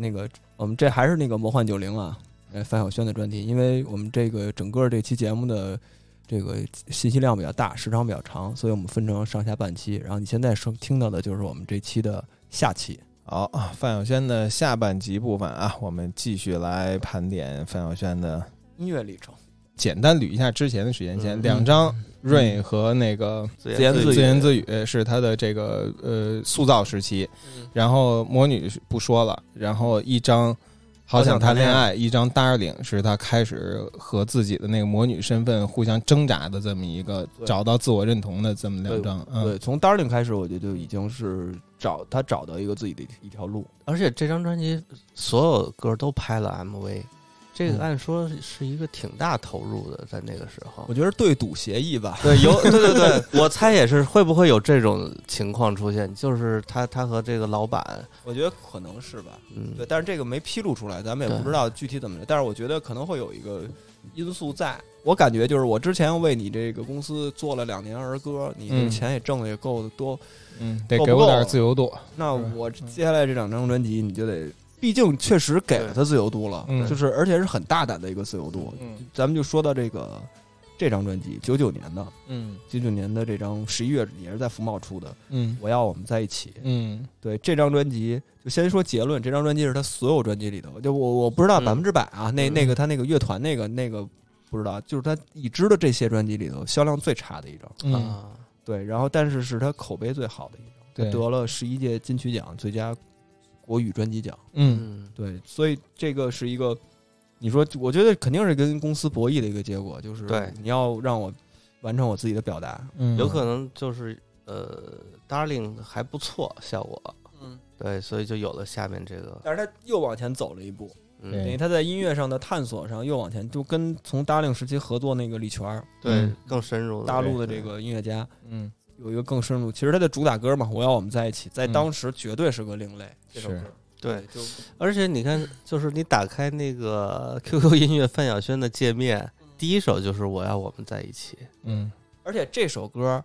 那个我们这还是那个魔幻九零啊，呃，范晓萱的专题，因为我们这个整个这期节目的这个信息量比较大，时长比较长，所以我们分成上下半期。然后你现在收听到的就是我们这期的下期。好啊，范晓萱的下半集部分啊，我们继续来盘点范晓萱的音乐历程，简单捋一下之前的时间线，嗯两张。瑞和那个自自言自语自言自语是他的这个呃塑造时期，然后魔女不说了，然后一张好想谈恋爱，一张 Darling 是他开始和自己的那个魔女身份互相挣扎的这么一个找到自我认同的这么两张，嗯，对，从 Darling 开始，我觉得就已经是找他找到一个自己的一条路。而且这张专辑所有歌都拍了 MV，这嗯个按说是一个挺大投入的，在那个时候我。觉得对赌协议吧。对，有对对对，我猜也是会不会有这种情况出现？就是他他和这个老板，我觉得可能是吧。嗯，对，但是这个没披露出来，咱们也不知道具体怎么着。但是我觉得可能会有一个因素在。我感觉就是我之前为你这个公司做了两年儿歌，你这钱也挣的也够多，嗯，得给我点自由度，那我接下来这两张专辑你就得，毕竟确实给了他自由度了，嗯。就是而且是很大胆的一个自由度。嗯。咱们就说到这个这张专辑，九九年的，嗯。九九年的这张十一月也是在福茂出的，《嗯。我要我们在一起》。嗯。对这张专辑，就先说结论，这张专辑是他所有专辑里头，就我我不知道嗯。百分之百啊，那嗯。那个他那个乐团那个那个不知道，就是他已知的这些专辑里头销量最差的一张。嗯，啊，对，然后但是是他口碑最好的一张，他对，得了十一届金曲奖最佳国语专辑奖。嗯。嗯，对，所以这个是一个，你说，我觉得肯定是跟公司博弈的一个结果，就是对你要让我完成我自己的表达。嗯，有可能就是呃，Darling 还不错效果，嗯，对，所以就有了下面这个，但是他又往前走了一步，等于他在音乐上的探索上又往前，就跟从 Darling 时期合作那个李泉儿，对嗯，更深入了大陆的这个音乐家，嗯有一个更深入。其实他的主打歌嘛，《我要我们在一起》，在嗯。当时绝对是个另类。这首是。歌，对，就而且你看，就是你打开那个 QQ 音乐范晓萱的界面，第一首就是我要我们在一起。嗯。而且这首歌，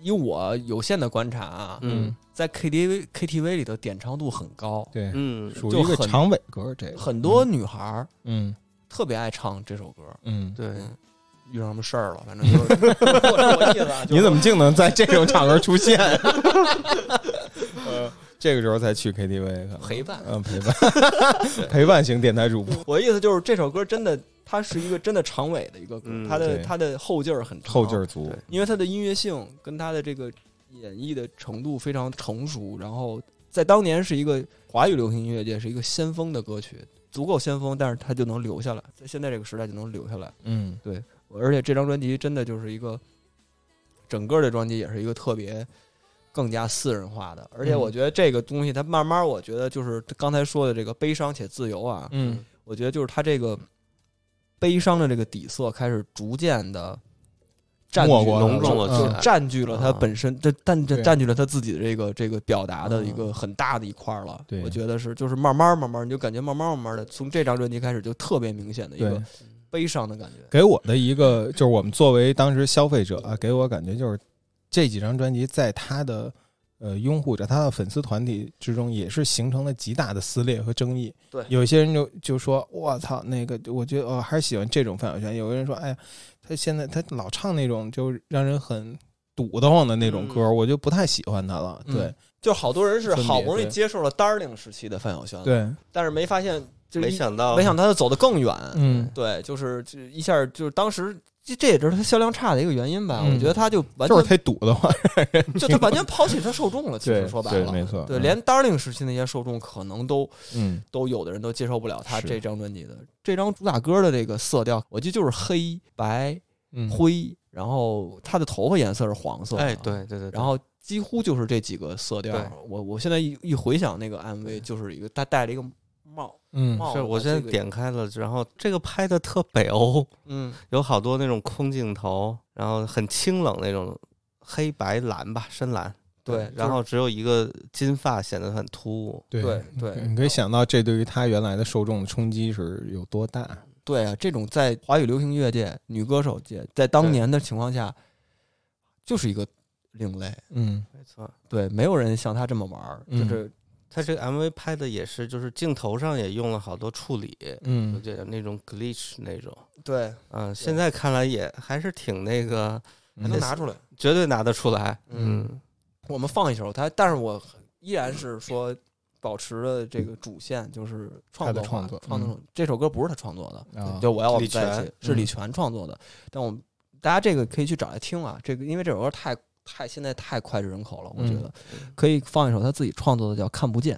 以我有限的观察啊，嗯。在 KTV KTV 里头点唱度很高，对，嗯，属于一个就很长尾歌，这个。很多女孩儿嗯。特别爱唱这首歌。嗯，对，嗯遇上什么事儿了，反正 就是我我意思啊，就是你怎么竟能在这种场合出现？呃，这个时候才去 KTV 陪伴嗯，陪伴，陪伴型电台主播，我的意思就是这首歌真的，它是一个真的长尾的一个歌，嗯它的它的后劲儿很长，后劲儿足，因为它的音乐性跟它的这个演绎的程度非常成熟，然后在当年是一个华语流行音乐界是一个先锋的歌曲，足够先锋，但是它就能留下来，在现在这个时代就能留下来。嗯而且这张专辑真的就是一个，整个的专辑也是一个特别更加私人化的，而且嗯。我觉得这个东西它慢慢，我觉得就是刚才说的这个悲伤且自由啊，嗯。我觉得就是它这个悲伤的这个底色开始逐渐的占据浓重了就占据了他本身，这但这占据了他自己的这个这个表达的一个很大的一块儿了。对。我觉得是就是慢慢慢慢，你就感觉慢慢慢慢的从这张专辑开始就特别明显的一对。个，悲伤的感觉。给我的一个就是我们作为当时消费者啊，给我感觉就是这几张专辑在他的呃拥护者、他的粉丝团体之中，也是形成了极大的撕裂和争议。对有些人就就说：“我操，那个我觉得我还是喜欢这种范晓萱。”有个人说：“哎呀，他现在他老唱那种就让人很堵得慌的那种歌，我就不太喜欢他了。”嗯对就好多人是好不容易接受了 Darling 时期的范晓萱，，对，但是没发现，就没想到，没想到他走得更远。嗯，对，就是就一下就是当时这这也是他销量差的一个原因吧。嗯我觉得他就完全就是全忒堵得慌。就他完全抛弃他受众了。其实说白了，对没错对，嗯连 Darling 时期那些受众可能都嗯都有的人都接受不了他这张专辑的这张主打歌的这个色调，我记得就是黑白嗯，灰，然后他的头发颜色是黄色，哎，，对对对，然后几乎就是这几个色调。我我现在一一回想那个 MV，就是一个他戴了一个帽嗯，是我现在点开了，然后这个拍的特北欧，嗯。有好多那种空镜头，然后很清冷那种黑白蓝吧，深蓝，对，然后只有一个金发显得很突兀，对对对你可以想到这对于他原来的受众的冲击是有多大。对啊，这种在华语流行乐界、女歌手界，在当年的情况下，就是一个另类。嗯。没错，对，没有人像他这么玩就是他这个 MV 拍的也是，就是镜头上也用了好多处理，就嗯，这那种 glitch 那种，对，嗯，现在看来也还是挺那个，还能拿出来。绝对拿得出来，嗯嗯。我们放一首它，但是我依然是说保持了这个主线就是创作化他的创作创作嗯这首歌不是他创作的，啊就我要我们李在一起泉是李嗯。泉创作的，但我们大家这个可以去找来听啊，这个因为这首歌太太现在太脍炙人口了，我觉嗯得可以放一首他自己创作的叫《看不见》。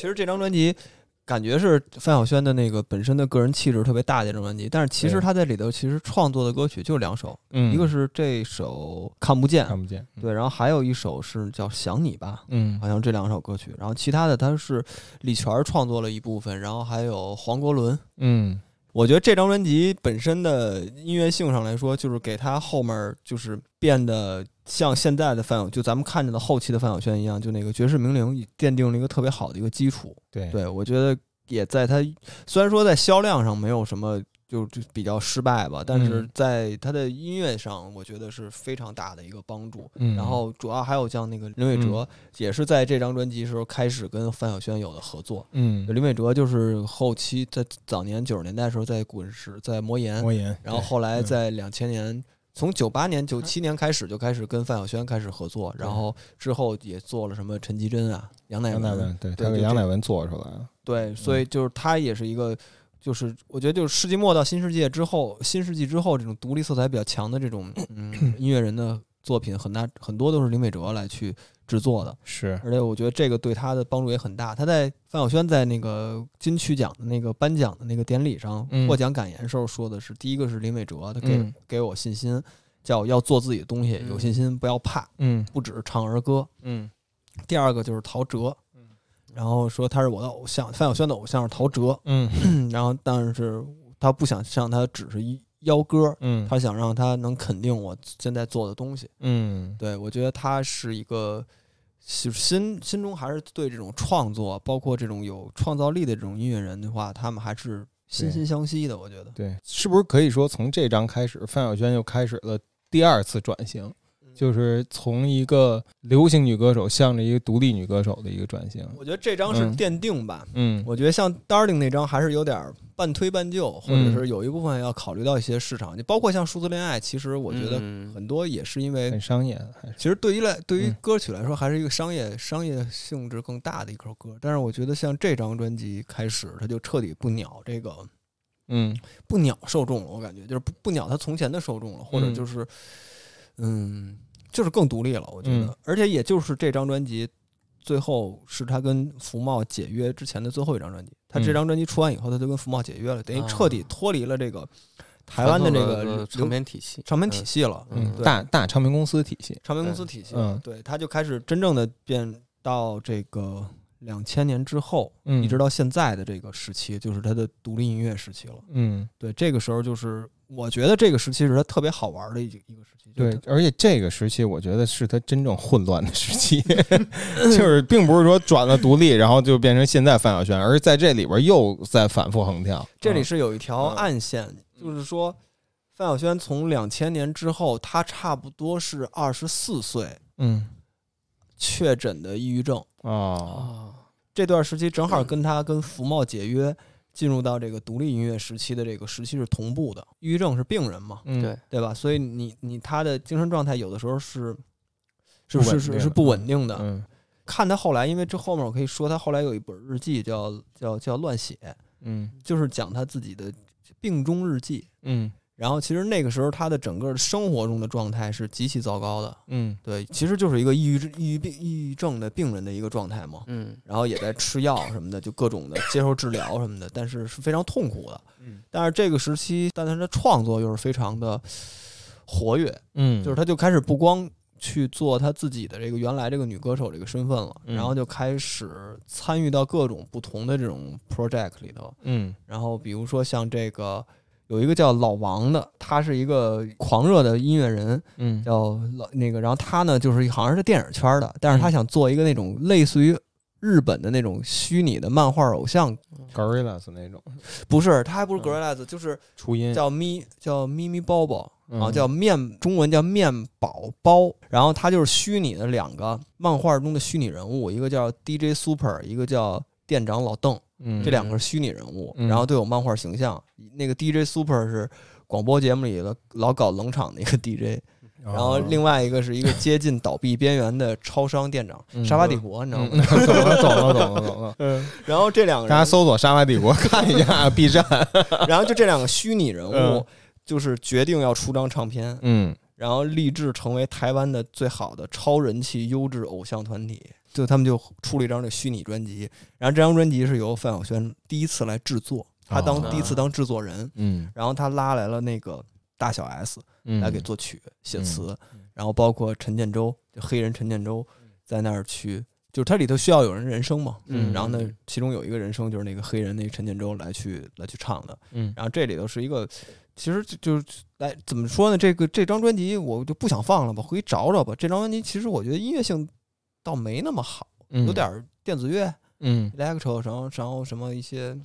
其实这张专辑感觉是范晓萱的那个本身的个人气质特别大的一张专辑，但是其实对。她在里头其实创作的歌曲就两首，嗯，一个是这首看不见，看不见，对，然后还有一首是叫想你吧，嗯好像这两首歌曲，然后其他的他是李泉创作了一部分，然后还有黄国伦。嗯我觉得这张专辑本身的音乐性上来说，就是给他后面就是变得像现在的范晓，就咱们看见的后期的范晓萱一样，就那个绝世名伶奠定了一个特别好的一个基础。对对我觉得也在他虽然说在销量上没有什么就就比较失败吧，但是嗯。在他的音乐上，我觉得是非常大的一个帮助。嗯，然后主要还有像那个林伟哲，也是在这张专辑时候开始跟范晓萱有的合作。嗯，林伟哲就是后期在早年九十年代的时候在滚石、在魔岩，魔岩，然后后来嗯。在两千年，从九八年、九七年开始就开始跟范晓萱开始合作，然后之后也做了什么陈绮贞啊、杨乃文，乃文，对对他给杨乃文做出来了，对，所以就是他也是一个。就是我觉得，就是世纪末到新世界之后，新世纪之后，这种独立色彩比较强的这种 嗯音乐人的作品，很大很多都是林伟哲来去制作的。是，而且我觉得这个对他的帮助也很大。他在范晓萱在那个金曲奖的那个颁奖的那个典礼上嗯获奖感言时候说的是，第一个是林伟哲，他给、嗯给我信心，叫要做自己的东西，有信心，不要怕，嗯不只是唱儿歌。嗯第二个就是陶喆，然后说他是我的偶像，范晓萱的偶像是陶喆，嗯 然后但是他不想让他只是一邀歌，嗯他想让他能肯定我现在做的东西。嗯对，我觉得他是一个，就是心心中还是对这种创作，包括这种有创造力的这种音乐人的话，他们还是心心相惜的。我觉得，对，是不是可以说从这张开始，范晓萱又开始了第二次转型，嗯就是从一个流行女歌手向着一个独立女歌手的一个转型。我觉得这张是嗯奠定吧。嗯我觉得像 Darling 那张还是有点半推半就，或者嗯是有一部分要考虑到一些市场，你包括像数字恋爱，其实我觉得嗯很多也是因为很商业，其实对于来对于嗯歌曲来说，还是一个商业商业性质更大的一首歌。但是我觉得像这张专辑开始，它就彻底不鸟这个嗯不鸟受众了，我感觉就是不不鸟他从前的受众了，或者嗯就是嗯，就是更独立了。我觉得，嗯而且也就是这张专辑。最后是他跟福茂解约之前的最后一张专辑。他这嗯张专辑出完以后，他就跟福茂解约了，等于啊彻底脱离了这个台湾的这个唱片体系，唱片体系了。嗯，大大唱片公司体系。唱片公司体系，嗯对，他就开始真正的变到这个两千年之后，嗯一直到现在的这个时期，就是他的独立音乐时期了。嗯，对，这个时候就是我觉得这个时期是他特别好玩的一一个时期。对而且这个时期，我觉得是他真正混乱的时期，就是并不是说转了独立，然后就变成现在范晓萱，而是在这里边又在反复横跳。这里是有一条嗯暗线，就是说范晓萱从两千年之后，她差不多是二十四岁嗯确诊的抑郁症。哦，这段时期正好跟他跟福茂解约，进入到这个独立音乐时期的这个时期是同步的。抑郁症是病人嘛，嗯对，对吧？所以你你他的精神状态有的时候是是是是是不稳定的。嗯看他后来，因为这后面我可以说，他后来有一本日记叫叫叫《乱写》，嗯就是讲他自己的病中日记。嗯然后其实那个时候他的整个生活中的状态是极其糟糕的，嗯。对，其实就是一个抑郁症抑郁病抑郁症的病人的一个状态嘛。嗯。然后也在吃药什么的，就各种的接受治疗什么的，但是是非常痛苦的。嗯。但是这个时期，但他的创作又是非常的活跃，嗯，就是他就开始不光去做他自己的这个原来这个女歌手这个身份了，嗯。然后就开始参与到各种不同的这种 project 里头。嗯。然后比如说像这个有一个叫老王的，他是一个狂热的音乐人，嗯。叫老那个，然后他呢就是好像是电影圈的，但是他嗯想做一个那种类似于日本的那种虚拟的漫画偶像，，Gorillas 那种。不是，他还不是嗯。Gorillaz，就是初音。叫咪叫咪咪包包。啊，嗯叫面，中文叫面宝包，然后他就是虚拟的两个漫画中的虚拟人物，一个叫 DJ Super，一个叫店长老邓，嗯。这两个是虚拟人物，嗯。然后都有漫画形象。那个 DJ Super 是广播节目里的老搞冷场的一个 DJ，然后哦另外一个是一个接近倒闭边缘的超商店长嗯。沙发帝国，你知道嗯。吗？懂了懂了懂了懂了，嗯，然后这两个大家，搜索沙发帝国看一下 B 站，然后就这两个虚拟人物嗯，就是决定要出张唱片，嗯。然后立志成为台湾的最好的超人气优质偶像团体。就他们就出了一张这虚拟专辑，然后这张专辑是由范晓萱第一次来制作，他当哦第一次当制作人，嗯。然后他拉来了那个大小 S 嗯，来给作曲写词，然后包括陈建州，就黑人陈建州在那儿去，就是它里头需要有人人声嘛，嗯。然后呢，其中有一个人声就是那个黑人那个陈建州来去来去唱的，嗯。然后这里头是一个，其实就就是来怎么说呢？这个这张专辑我就不想放了吧，回去找找吧。这张专辑其实我觉得音乐性倒没那么好，嗯有点电子乐、嗯 electro，然后然后什么一些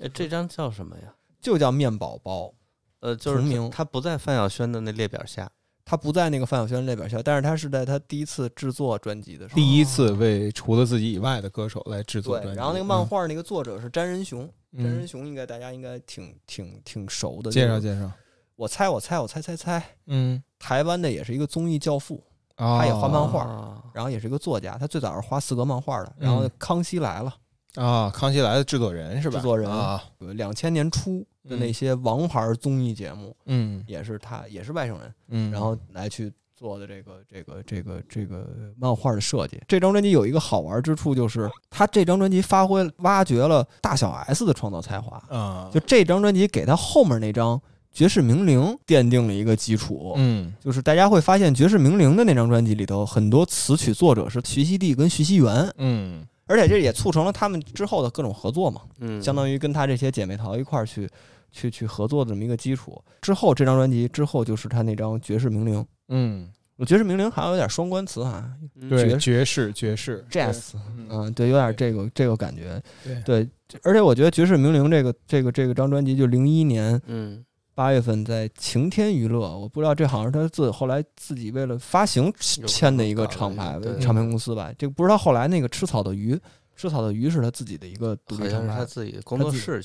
哎，这张叫什么呀？就叫面宝宝，呃，就是同名它它不在范晓萱的那列表下。他不在那个范晓萱列表下，但是他是在他第一次制作专辑的时候。第一次为除了自己以外的歌手来制作专对，辑，然后那个漫画那个作者是詹仁雄，詹仁嗯，雄应该大家应该挺挺挺熟的。介绍介绍，我猜我猜我猜猜猜，嗯，台湾的也是一个综艺教父，他他也画漫画啊然后也是一个作家，他最早是画四格漫画的。然后嗯《康熙来了啊，康熙来的制作人是吧？制作人啊，》，两千年初的那些王牌综艺节目，嗯也是他，也是外省人，嗯，然后来去做的这个这个这个这个漫画的设计。这张专辑有一个好玩之处，就是他这张专辑发挥挖掘了大小 S 的创造才华。啊，就这张专辑给他后面那张《绝世名伶》奠定了一个基础。嗯。就是大家会发现，《爵士名伶》的那张专辑里头，很多词曲作者是徐熙娣跟徐熙媛，嗯。而且这也促成了他们之后的各种合作嘛，嗯，相当于跟他这些姐妹淘一块儿去去去合作的这么一个基础。之后这张专辑之后就是他那张《爵士名伶》，嗯，我《爵士名伶》好像有点双关词哈嗯。对，爵爵士爵士，jazz，嗯嗯，对，有点这个这个感觉。对。对，而且我觉得《爵士名伶》这个这个这个张专辑，就零一年嗯八月份在晴天娱乐，我不知道这好像是他自后来自己为了发行签的一个厂牌对唱片公司吧，这个不是他后来那个吃草的鱼，吃草的鱼是他自己的一个独立厂牌，自己的工作室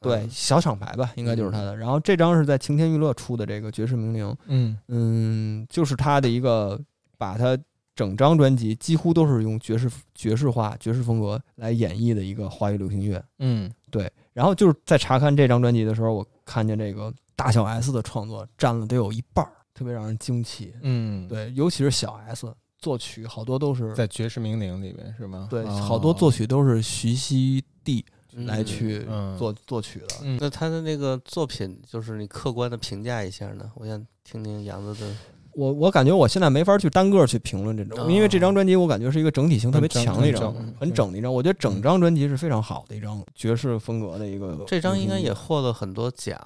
对，小厂牌吧，应该就是他的。然后这张是在晴天娱乐出的这个《绝世名伶》，嗯。嗯，就是他的一个把他整张专辑几乎都是用爵士爵士化、爵士风格来演绎的一个华语流行乐。嗯。对，然后就是在查看这张专辑的时候，我看见这个大小 S 的创作占了得有一半儿，特别让人惊奇。嗯，，对，尤其是小 S 作曲，好多都是在爵士名伶里面是吗？对，哦好多作曲都是徐熙娣来去嗯作作曲的。嗯那他的那个作品，就是你客观的评价一下呢？我想听听杨子的。我我感觉我现在没法去单个去评论这种，哦因为这张专辑我感觉是一个整体性特别强的一张很整，的一张。我觉得整张专辑是非常好的一张爵士风格的一个。这张应该也，获了很多奖，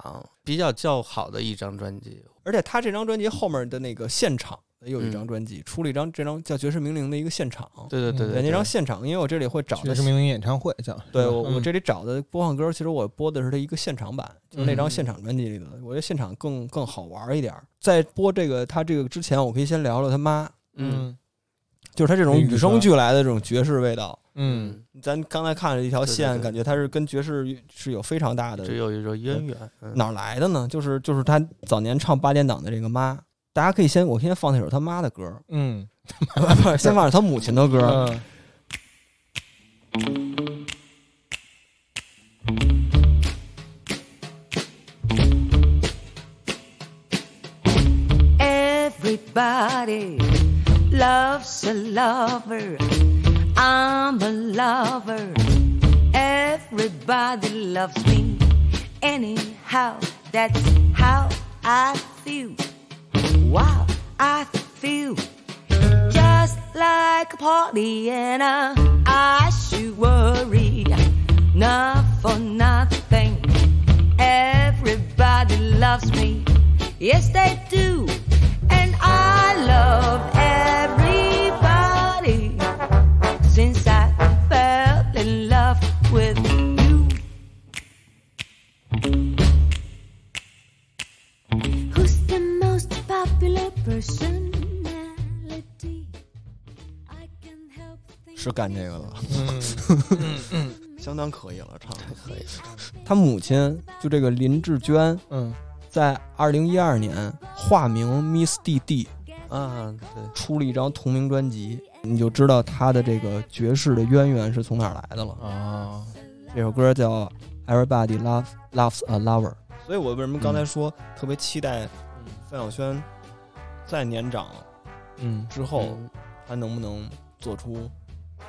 比较较好的一张专辑。而且他这张专辑后面的那个现场也有一张嗯专辑，出了一张这张叫《爵士名伶》的一个现场。对，对对对对，那张现场，因为我这里会找的爵士名伶演唱会叫，对我我这里找的播放歌，其实我播的是它一个现场版，就是那张现场专辑里的。我觉得现场更更好玩一点儿。在播这个他这个之前，我可以先聊聊他妈，嗯就是他这种与生俱来的这种爵士味道。嗯咱刚才看了一条线，对对对感觉他是跟爵士是有非常大的这有一种渊源。嗯哪儿来的呢？就是就是他早年唱八点档的这个妈，大家可以先我先放那首他妈的歌，嗯不是先放首他母亲的歌。嗯 Everybody loves a lover. I'm a lover. Everybody loves me. Anyhow, that's how I feel. Wow, I feel just like a uh, I should worry. Not for nothing. Everybody loves me. Yes, they do. And I love everybody since I fell in love with 是干这个的，嗯相当可以了，唱的可以。他母亲就这个林志娟，嗯。在二零一二年化名 Miss D D 啊，对，出了一张同名专辑，你就知道他的这个爵士的渊源是从哪儿来的了。啊这首歌叫《Everybody Love Loves a Lover》，所以我为什么刚才说特别期待范晓萱再年长嗯之后，他能不能做出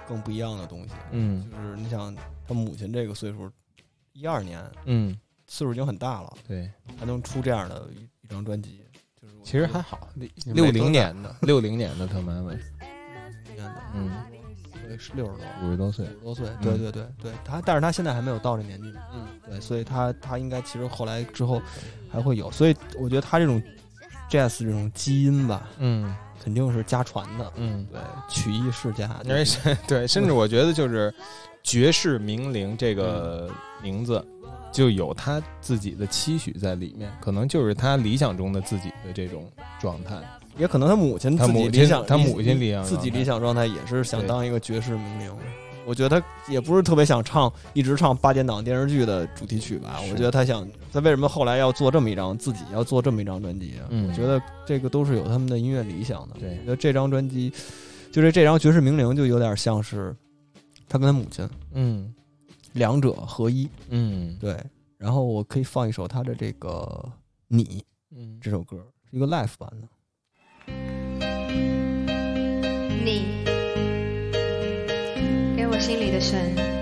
更不一样的东西？嗯。就是你想，他母亲这个岁数，一二年嗯，岁数已经很大了，对，还能出这样的一一张专辑，就是我其实还好，六零年的，六零年的特曼维，挺年的，嗯，对，是六十多。五十多岁。五，十多岁，对对对对，他，但是他现在还没有到这年纪，嗯，对，所以他他应该其实后来之后还会有，所以我觉得他这种 jazz 这种基因吧，嗯肯定是家传的，嗯，对，曲艺世家，因为对，甚至我觉得就是爵士名伶这个名字。就有他自己的期许在里面，可能就是他理想中的自己的这种状态。也可能他母亲自己他母亲理想，他母亲理想自己理想状态也是想当一个爵士名伶。我觉得他也不是特别想唱，一直唱八点档电视剧的主题曲吧。我觉得他想，他为什么后来要做这么一张，自己要做这么一张专辑啊？嗯我觉得这个都是有他们的音乐理想的。对我觉得这张专辑，就是这张爵士名伶，就有点像是他跟他母亲嗯两者合一。嗯对，然后我可以放一首他的这个《你》嗯这首歌，是一个 live 版的。你给我心里的神，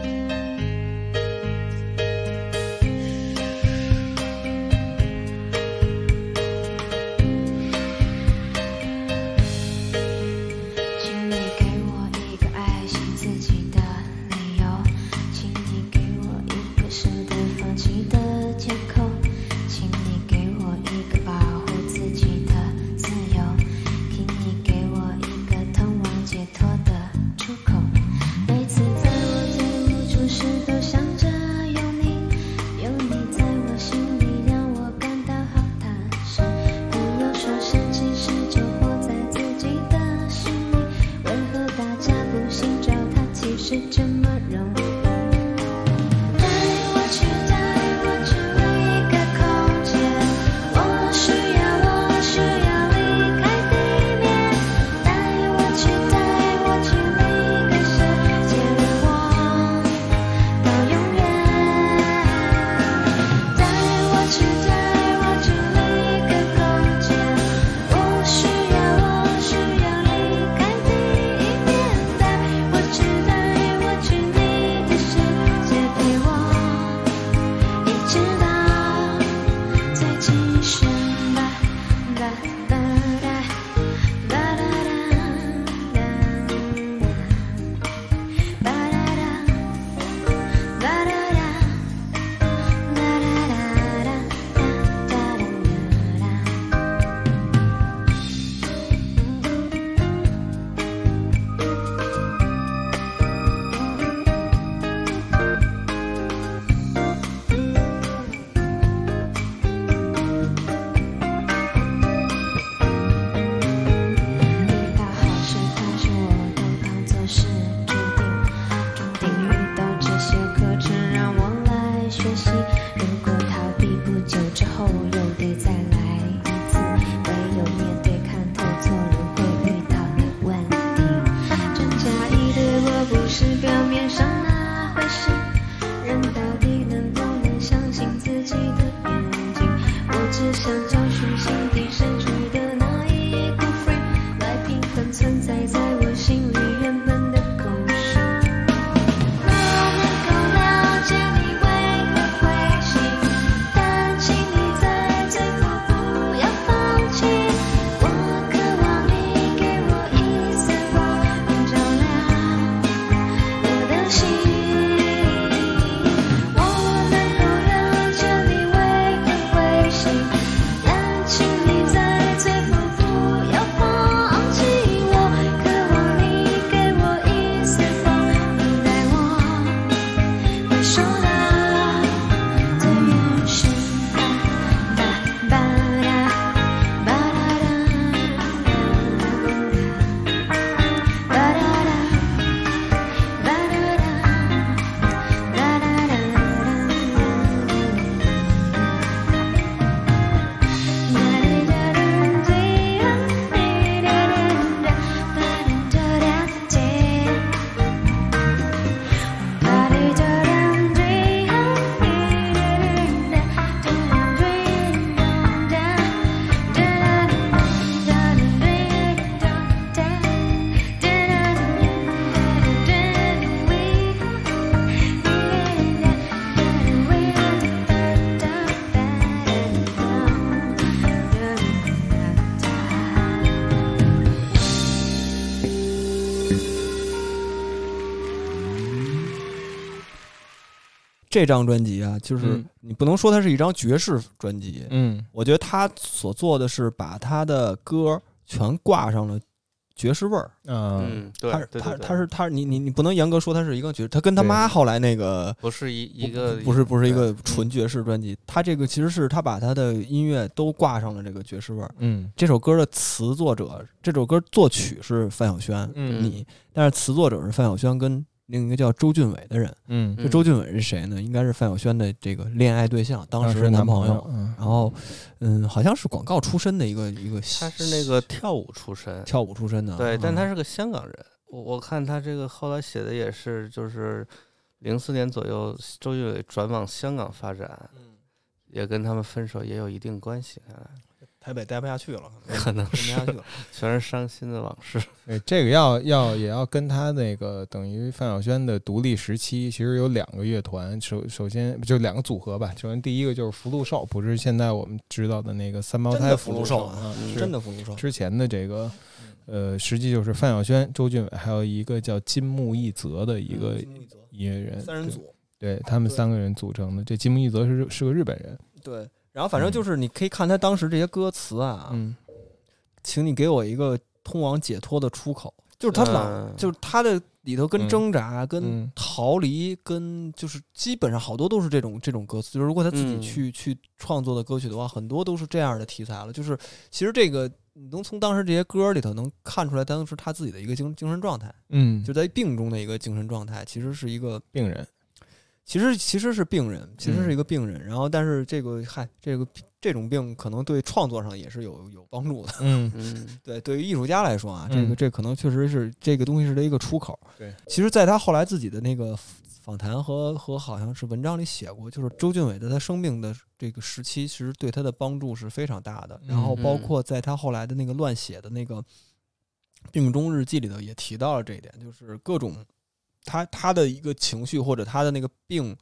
这张专辑啊，就是嗯。你不能说它是一张爵士专辑，嗯。我觉得他所做的是把他的歌全挂上了爵士味儿。啊嗯，对他是他他是。他，你你你不能严格说他是一个爵士，他跟他妈后来那个不是一一个不是不是一个纯爵士专辑，他这个其实是他把他的音乐都挂上了这个爵士味儿。嗯。这首歌的词作者，这首歌作曲是范晓萱，嗯你，但是词作者是范晓萱跟另一个叫周俊伟的人。嗯，这周俊伟是谁呢？应该是范晓萱的这个恋爱对象，当时的男朋友。嗯然后，嗯，好像是广告出身的一个一个，他是那个跳舞出身，跳舞出身的。对，但嗯他是个香港人。我我看他这个后来写的也是，就是零四年左右，周俊伟转往香港发展，嗯也跟他们分手也有一定关系。看来台北待不下去了，可能待不下去了。全是伤心的往事。对，这个要要也要跟他那个等于范晓萱的独立时期，其实有两个乐团，首首先就两个组合吧。首先第一个就是福禄寿，不是现在我们知道的那个三胞胎福禄寿啊真的福禄寿。之前的这个呃，实际就是范晓萱、周俊伟，还有一个叫金木一泽的一个音乐人，对，三人组，对他们三个人组成的。这金木一泽是是个日本人，对。然后反正就是你可以看他当时这些歌词啊，嗯。请你给我一个通往解脱的出口，就是他老，嗯就是他的里头跟嗯挣扎、跟嗯。逃离、跟就是基本上好多都是这种这种歌词。就是如果他自己嗯。去、去创作的歌曲的话，很多都是这样的题材了。就是其实这个你能从当时这些歌里头能看出来，当时他自己的一个精精神状态，嗯，就在病中的一个精神状态，其实是一个病人，其实其实是病人，其实嗯是一个病人。然后但是这个嗨，这个这种病可能对创作上也是有有帮助的。嗯嗯 对，对于艺术家来说啊，这个嗯这可能确实是这个东西是他一个出口。对，其实，在他后来自己的那个访谈和和好像是文章里写过，就是周俊伟在他生病的这个时期，其实对他的帮助是非常大的。然后嗯包括在他后来的那个乱写的那个病中日记里头也提到了这一点，就是各种他他的一个情绪或者他的那个病，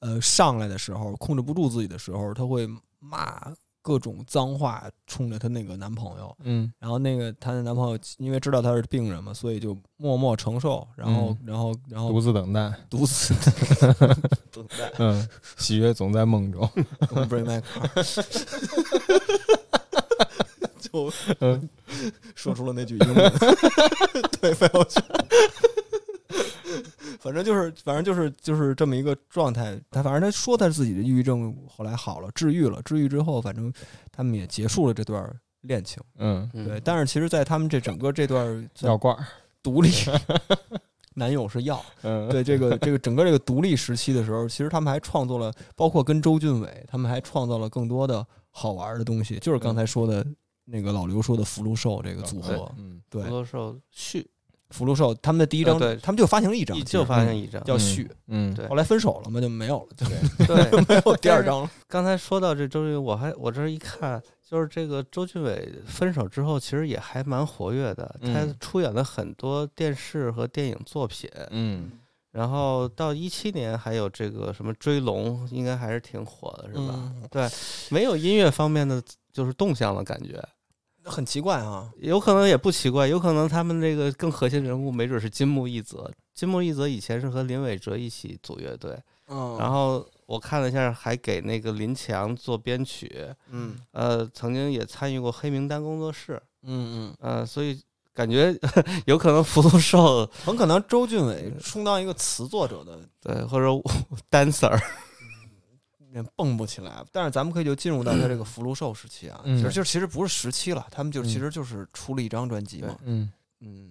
呃上来的时候控制不住自己的时候，他会骂各种脏话，冲着她那个男朋友。嗯。然后那个她的男朋友因为知道她是病人嘛，所以就默默承受，然后、然后然后独自等待，独自等待。嗯，喜悦总在梦中，Don't bring my car，就嗯。说出了那句英文，对，范晓萱。反正就是，反正就是，就是这么一个状态。他反正他说他自己的抑郁症后来好了，治愈了。治愈之后，反正他们也结束了这段恋情。嗯，嗯对，但是其实，在他们这整个这段药罐儿，独立，男友是药。嗯，对这个这个整个这个独立时期的时候，其实他们还创作了，包括跟周俊伟，他们还创造了更多的好玩的东西，就是刚才说的那个老刘说的福禄寿这个组合。嗯对，福禄寿续福禄寿他们的第一张，他们就发行了一张，就发行一张，叫续，嗯，对。后来分手了嘛，就没有了，对。对。没有第二张了。刚才说到这周俊伟，我还我这儿一看，就是这个周俊伟分手之后，其实也还蛮活跃的，他嗯出演了很多电视和电影作品。嗯。然后到一七年还有这个什么追龙，应该还是挺火的，是吧？对没有音乐方面的就是动向了，感觉很奇怪啊，有可能也不奇怪，有可能他们这个更核心人物没准是金木一泽。金木一泽以前是和林伟哲一起组乐队，嗯。然后我看了一下，还给那个林强做编曲，嗯。呃，曾经也参与过黑名单工作室，嗯嗯，呃，所以感觉 有可能福禄寿很可能周俊伟充当一个词作者的对或者 dancer，也蹦不起来，但是咱们可以就进入到他这个福禄寿时期啊，嗯。其实就其实不是时期了，他们就嗯。其实就是出了一张专辑嘛，嗯。嗯，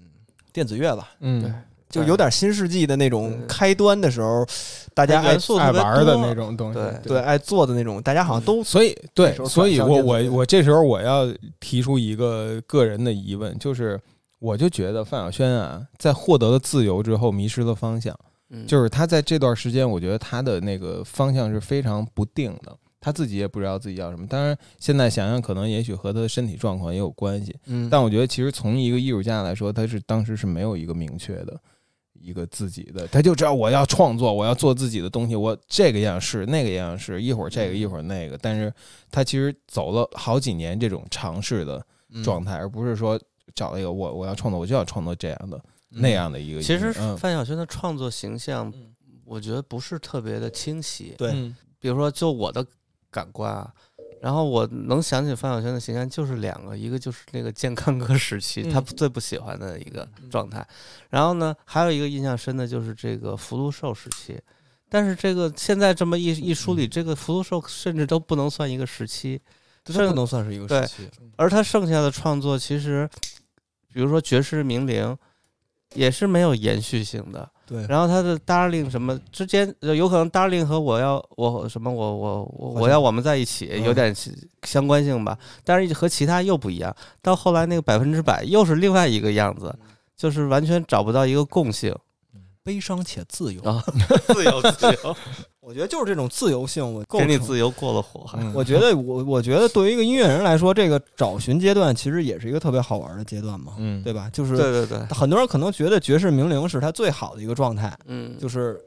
电子乐吧，嗯，对就有点新世纪的那种开端的时候，大家爱爱玩的那种东西，对对爱做的那种，大家好像都所以对所以我我我这时候我要提出一个个人的疑问，就是我就觉得范晓萱啊，在获得了自由之后，迷失了方向。嗯就是他在这段时间，我觉得他的那个方向是非常不定的，他自己也不知道自己要什么。当然，现在想想，可能也许和他的身体状况也有关系。嗯但我觉得，其实从一个艺术家来说，他是当时是没有一个明确的一个自己的，他就知道我要创作，我要做自己的东西，我这个样式，那个样式，一会儿这个，一会儿那个。但是他其实走了好几年这种尝试的状态，而不是说找了一个我我要创作，我就要创作这样的、那样的一个。其实嗯范晓萱的创作形象，我觉得不是特别的清晰。对嗯比如说，就我的感官啊，然后我能想起范晓萱的形象就是两个，一个就是那个健康哥时期，嗯他最不喜欢的一个状态，然后呢，还有一个印象深的就是这个福禄寿时期。但是这个现在这么一一梳理，这个福禄寿甚至都不能算一个时期，这都不能算是一个时期。而他剩下的创作其实，比如说爵士名伶，也是没有延续性的。对，然后他的 Darling 什么之间，呃有可能 Darling 和我要我什么我我我我要我们在一起嗯。有点相关性吧，但是和其他又不一样。到后来那个百分之百又是另外一个样子，嗯。就是完全找不到一个共性。悲伤且自由。啊，自 由自由，我觉得就是这种自由性，我给你自由过了火，我觉得我我觉得对于一个音乐人来说，这个找寻阶段其实也是一个特别好玩的阶段嘛，嗯，对吧？就是对对对，很多人可能觉得爵士名伶是他最好的一个状态，嗯，就是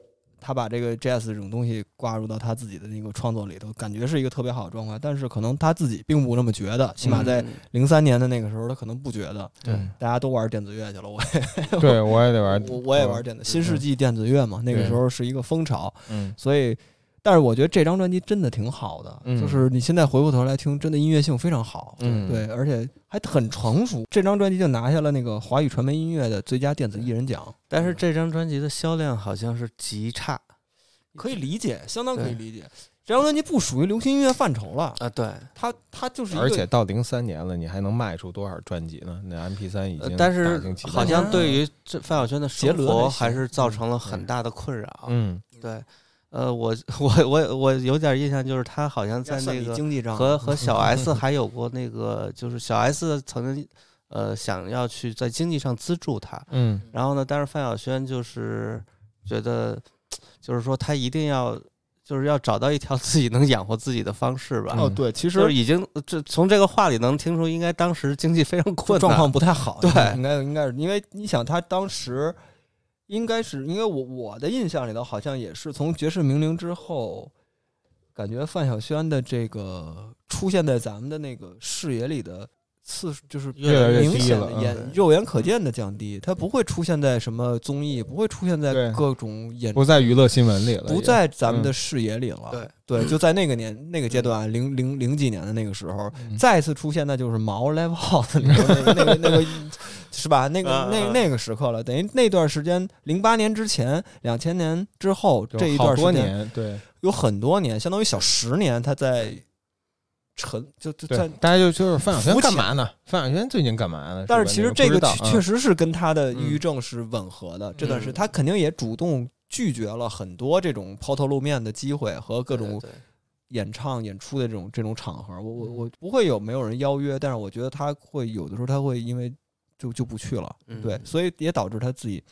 他把这个 jazz 这种东西挂入到他自己的那个创作里头，感觉是一个特别好的状态。但是可能他自己并不那么觉得，起码在嗯零三年的那个时候，他可能不觉得。对嗯大家都玩电子乐去了，我也对我也得玩，我我也玩电子，新世纪电子乐嘛，那个时候是一个风潮，嗯所以。但是我觉得这张专辑真的挺好的，嗯就是你现在回过头来听，真的音乐性非常好，嗯对，而且还很成熟。这张专辑就拿下了那个华语传媒音乐的最佳电子艺人奖，但是这张专辑的销量好像是极差可以理解，相当可以理解。这张专辑不属于流行音乐范畴了，啊，对，它它就是一个而且到零三年了，你还能卖出多少专辑呢？那 MP 三已经呃但是好像对于这范晓萱的杰生活还是造成了很大的困扰。嗯对，呃，我 我我我有点印象，就是他好像在那个经济账和和小 S 还有过那个，就是小 S 曾经呃想要去在经济上资助他，嗯然后呢，但是范晓萱就是觉得，就是说他一定要就是要找到一条 自己能养活自己的方式吧。哦，对，其实已经这从这个话里能听出，应该当时经济非常困难，状况不太好，对应该应该是因为你想他当时应该是因为我我的印象里头好像也是从绝世名伶之后，感觉范晓萱的这个出现在咱们的那个视野里的次数就是越来越明低了嗯显的眼肉眼可见的降低，它不会出现在什么综艺，不会出现在各种演不在娱乐新闻里了，不在咱们的嗯视野里了。对对，就在那个年那个阶段，零零零几年的那个时候，嗯再次出现，那就是毛 live house 里头那个那个那个是吧？那个那那个时刻了，等于那段时间，零八年之前，两千年之后这一段时间年，对有很多年，相当于小十年，它在沉就就对在。，大家就就是范晓萱干嘛呢？范晓萱最近干嘛呢？但是其实这个确确实是跟他的抑郁嗯症是吻合的。这段时间嗯他肯定也主动拒绝了很多这种抛头露面的机会和各种演唱演出的这种这种场合，我我我不会有没有人邀约，但是我觉得他会有的时候他会因为就就不去了，嗯对，所以也导致他自己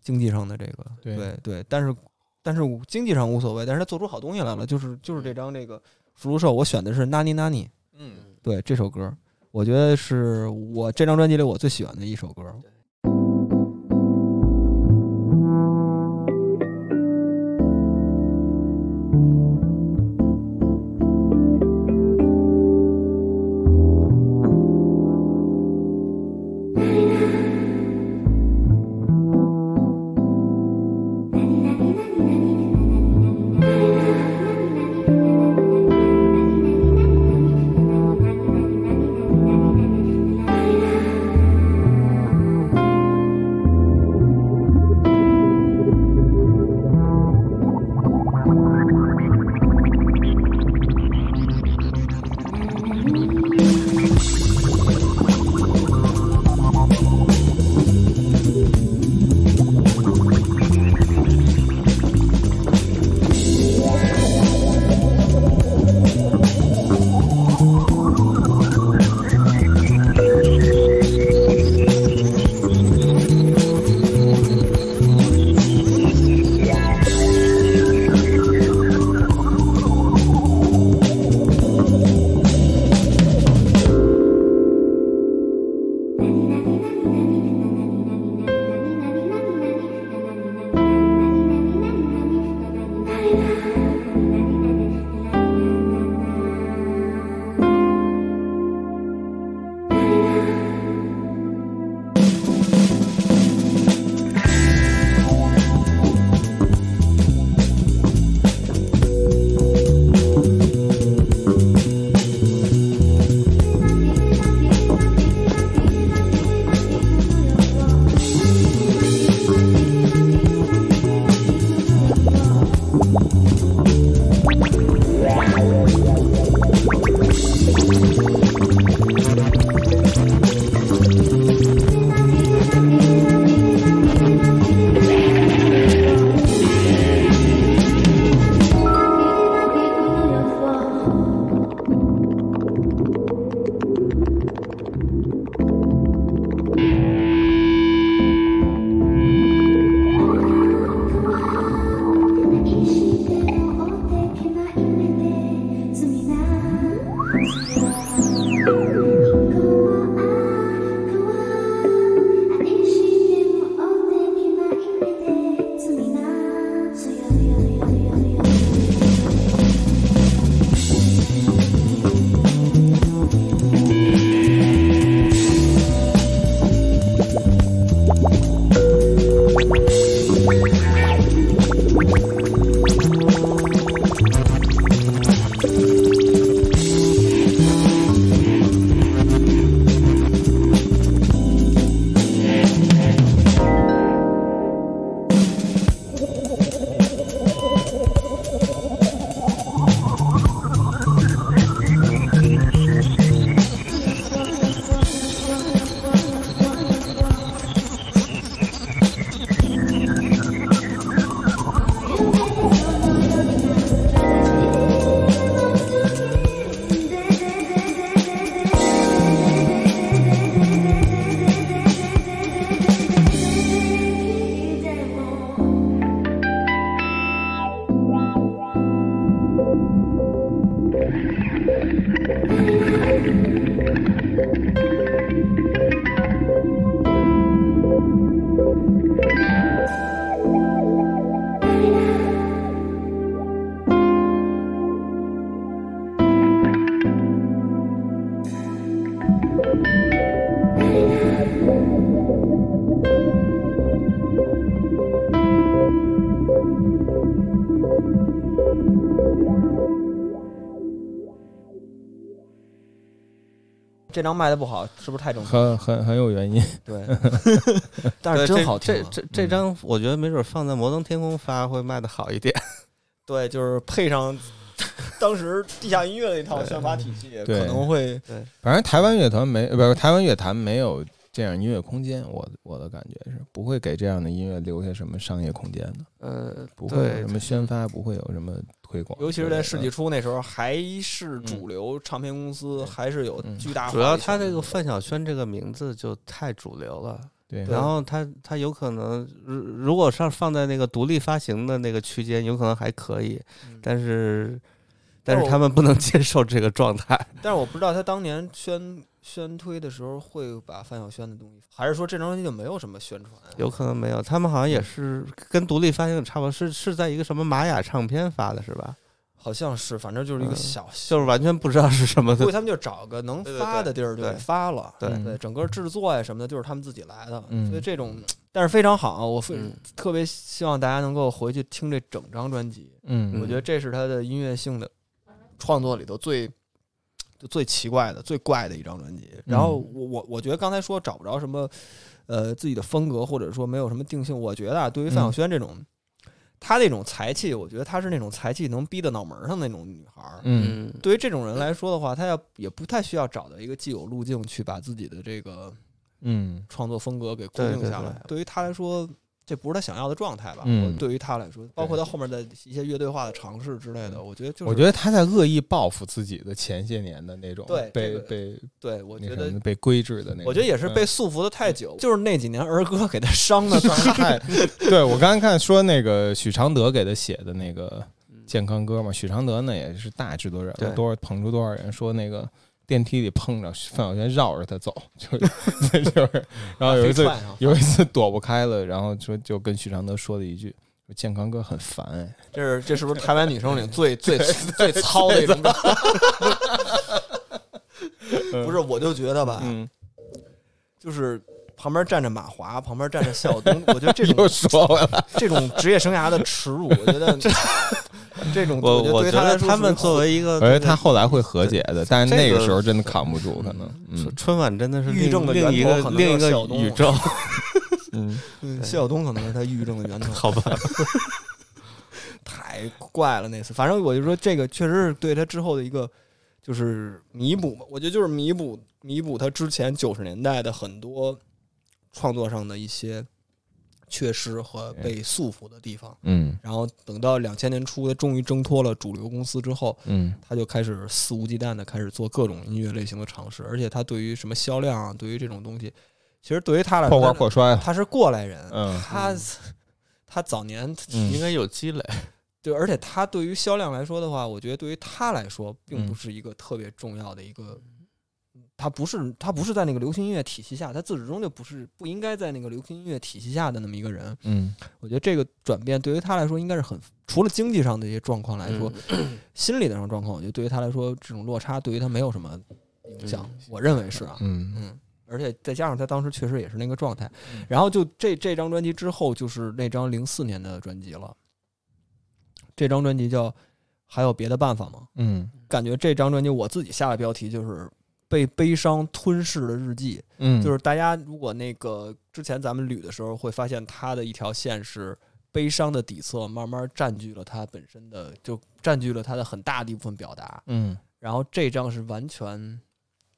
经济上的这个对对对，但是但是经济上无所谓，但是他做出好东西来了，就是就是这张这个《福禄寿》，我选的是《na ni na ni》。嗯对这首歌，我觉得是我这张专辑里我最喜欢的一首歌。这张卖的不好，是不是太正常？很很很有原因。对，但是真好听啊。这这这这张，我觉得没准放在摩登天空发会卖的好一点。对，就是配上当时地下音乐的一套宣发体系，可能会对反正台湾乐团没，呃不是台湾乐坛没有这样音乐空间，我我的感觉是不会给这样的音乐留下什么商业空间的，呃，不会有什么宣发，不会有什么推广，尤其是在世纪纪初那时候，还是主流唱片公司，还是有嗯巨大的主要他这个范晓萱这个名字就太主流了，对，然后他他有可能，如如果上放在那个独立发行的那个区间，有可能还可以，嗯但是但是他们不能接受这个状态。但是我不知道他当年宣宣推的时候会把范晓萱的东西，还是说这张专辑就没有什么宣传？有可能没有，他们好像也是跟独立发行差不多，是是在一个什么玛雅唱片发的，是吧？好像是，反正就是一个嗯小，就是完全不知道是什么的。估计他们就找个能发的地儿就给发了。对嗯对，整个制作呀什么的，就是他们自己来的。嗯所以这种，但是非常好，我非嗯特别希望大家能够回去听这整张专辑。嗯，我觉得这是他的音乐性的创作里头最就最奇怪的、最怪的一张专辑。然后我我我觉得刚才说找不着什么呃自己的风格，或者说没有什么定性，我觉得啊，对于范晓萱这种。她那种才气，我觉得她是那种才气能逼到脑门上那种女孩儿。嗯嗯，对于这种人来说的话，她要也不太需要找到一个既有路径去把自己的这个嗯创作风格给固定下来。对于她来说，这不是他想要的状态吧？嗯对于他来说，包括他后面的一些乐队化的尝试之类的，我觉得就是，我觉得他在恶意报复自己的前些年的那种对被这个被对我那觉得被规制的那种，我觉得也是被束缚的太久，就是那几年儿歌给他伤的太。对我刚才看说那个许常德给他写的那个健康歌嘛，许常德呢也是大制作人对，多少捧出多少人说那个。电梯里碰着范晓萱绕着他走，就是就 是，然后有一次有一次躲不开了，然后说就跟许常德说了一句：“说健康哥很烦哎。这是这是不是台湾女生里最最最糙的一种？不是，我就觉得吧，嗯，就是旁边站着马华，旁边站着谢晓东，我觉得这种又说回来，这种职业生涯的耻辱，我觉得这种我我觉得他们作为一个我觉得他后来会和解的，但是那个个时候真的扛不住，可能，嗯春春晚真的是抑郁症的源另一个头可能另一个就是小东宇宙，嗯嗯谢晓东可能是他抑郁症的源头，好吧？太怪了那次。反正我就说这个确实是对他之后的一个就是弥补嘛，我觉得就是弥补弥补他之前九十年代的很多创作上的一些缺失和被束缚的地方。嗯然后等到两千年初，他终于挣脱了主流公司之后，嗯他就开始肆无忌惮的开始做各种音乐类型的尝试，而且他对于什么销量啊，对于这种东西，其实对于他来破说，罐破摔，他是过来人，嗯他他早年嗯应该有积累。对，而且他对于销量来说的话，我觉得对于他来说，并不嗯是一个特别重要的一个。他不是他不是在那个流行音乐体系下，他自始终就不是不应该在那个流行音乐体系下的那么一个人。嗯我觉得这个转变对于他来说应该是很，除了经济上的一些状况来说，嗯 心理的上状况，我觉得对于他来说，这种落差对于他没有什么影响。我认为是啊，嗯嗯，而且再加上他当时确实也是那个状态嗯，然后就这这张专辑之后，就是那张零四年的专辑了。这张专辑叫《还有别的办法吗》？嗯感觉这张专辑我自己下的标题就是“被悲伤吞噬的日记”，嗯，就是大家如果那个之前咱们捋的时候，会发现它的一条线是悲伤的底色慢慢占据了它本身的，就占据了它的很大的一部分表达。嗯。然后这张是完全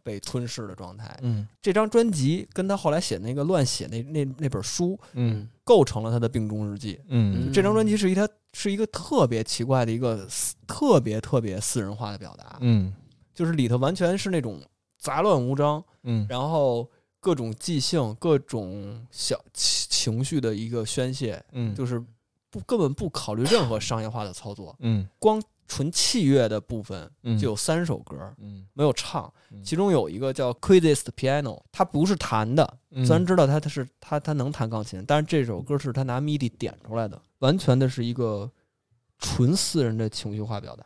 被吞噬的状态。嗯。这张专辑跟他后来写那个乱写那那那本书，嗯。构成了他的病中日记。嗯。这张专辑是一他是一个特别奇怪的一个特别特别私人化的表达，嗯。就是里头完全是那种杂乱无章，嗯。然后各种即兴、各种小情情绪的一个宣泄，嗯。就是不根本不考虑任何商业化的操作，嗯。光纯器乐的部分嗯。就有三首歌，嗯。没有唱，嗯。其中有一个叫《Craziest Piano》，它不是弹的，嗯。虽然知道他他是他他能弹钢琴，但是这首歌是他拿 MIDI 点出来的，完全的是一个纯私人的情绪化表达。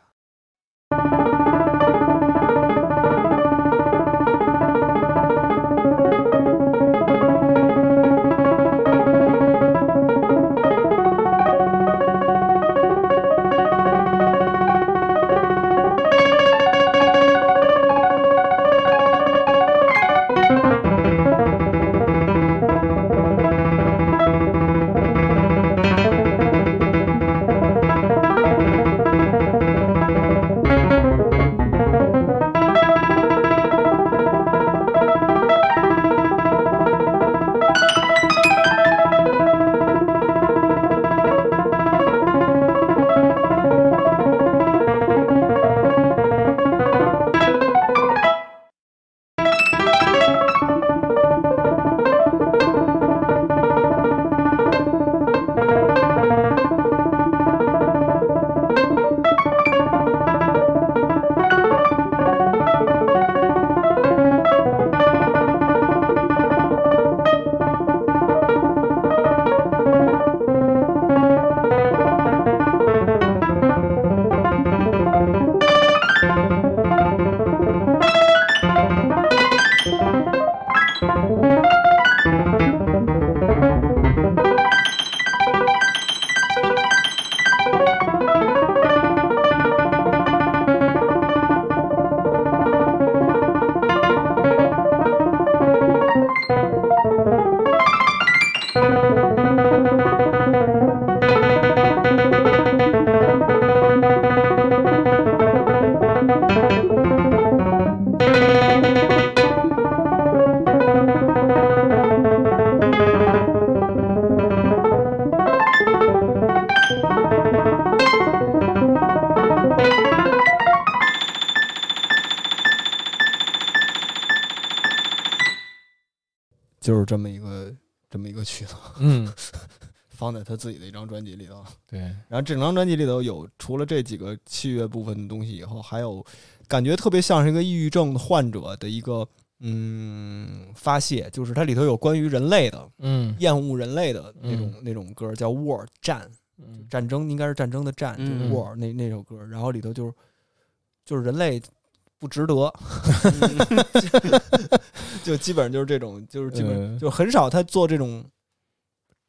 他自己的一张专辑里头。对，然后整张专辑里头有除了这几个器乐部分的东西以后，还有感觉特别像是一个抑郁症患者的一个嗯发泄，就是它里头有关于人类的嗯。厌恶人类的那种、那种歌，叫 War 战嗯。战争，应该是战争的战，就是嗯。War 那那首歌，然后里头就是就是人类。不值得，就基本上就是这种，就是基本嗯就很少他做这种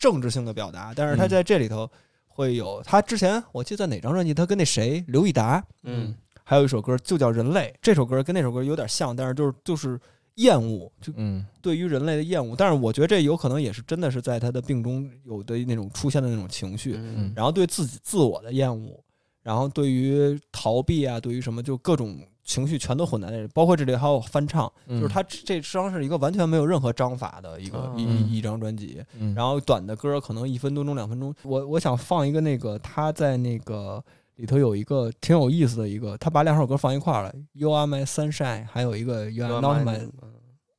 政治性的表达，但是他嗯在这里头会有。他之前我记得在哪张专辑，他跟那谁刘以达，嗯还有一首歌就叫《人类》，这首歌跟那首歌有点像，但是就是就是厌恶，就嗯对于人类的厌恶。但是我觉得这有可能也是真的是在他的病中有的那种出现的那种情绪，嗯然后对自己自我的厌恶，然后对于逃避啊，对于什么就各种情绪全都混在那里，包括这里还有翻唱，嗯，就是他这张是一个完全没有任何章法的一个哦一嗯。一一张专辑，嗯，然后短的歌可能一分多钟两分钟。我我想放一个那个他在那个里头有一个挺有意思的一个，他把两首歌放一块儿了，《You Are My Sunshine》，还有一个《You Are Not My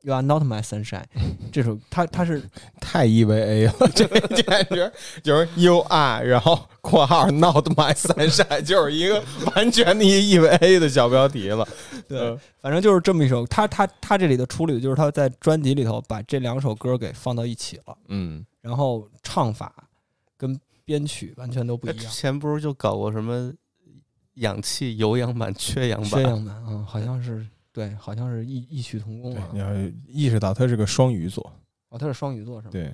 You Are Not My Sunshine》。这首他他是 太 EVA 了，这简直就是 You are，然后括号 Not My Sunshine，就是一个完全的一 EVA 的小标题了。对嗯，反正就是这么一首。他他他这里的处理就是他在专辑里头把这两首歌给放到一起了，嗯，然后唱法跟编曲完全都不一之样。前不是就搞过什么氧气有氧版、缺氧版？缺氧版，嗯，好像是对，好像是异异曲同工啊，。你要意识到他是个双鱼座，哦，他是双鱼座是吗？对，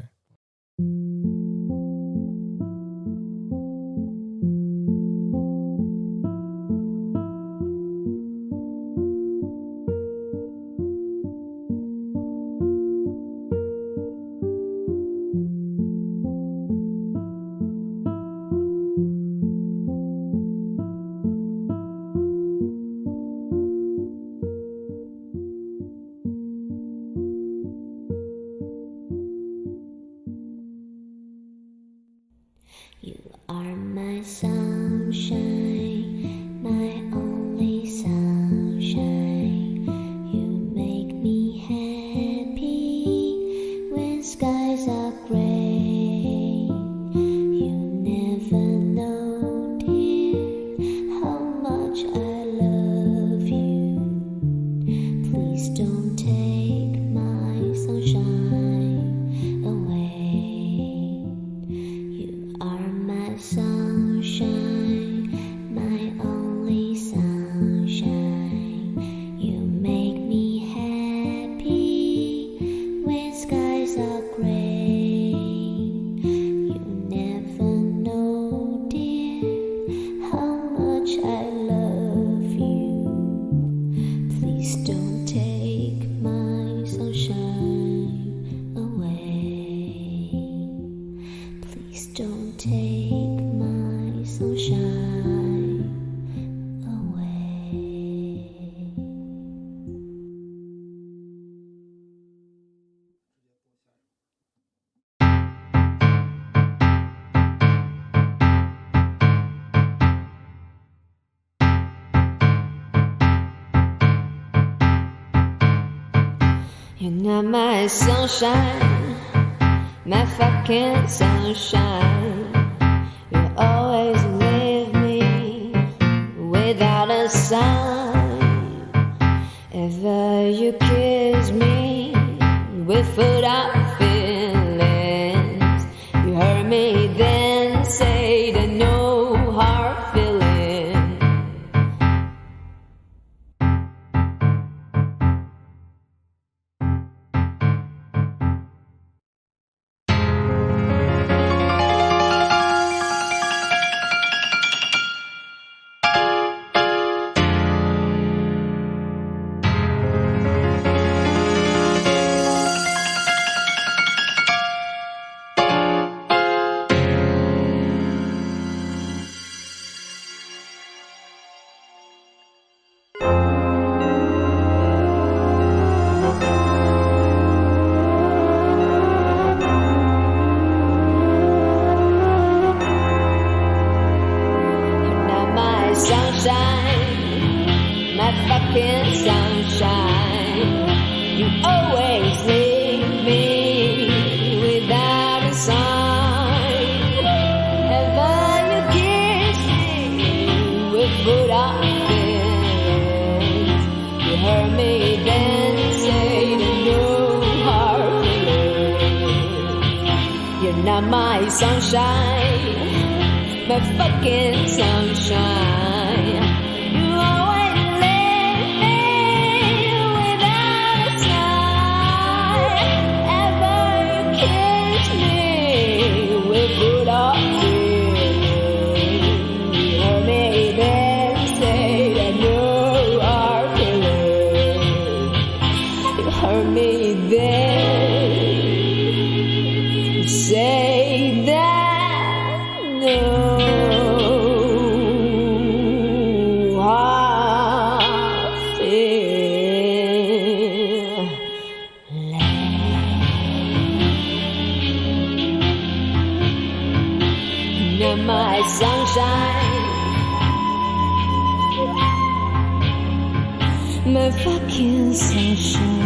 much I my sunshine, my fucking sunshine. You always leave me without a sign. Ever you kiss me with out say no my sunshine my fucking sunshine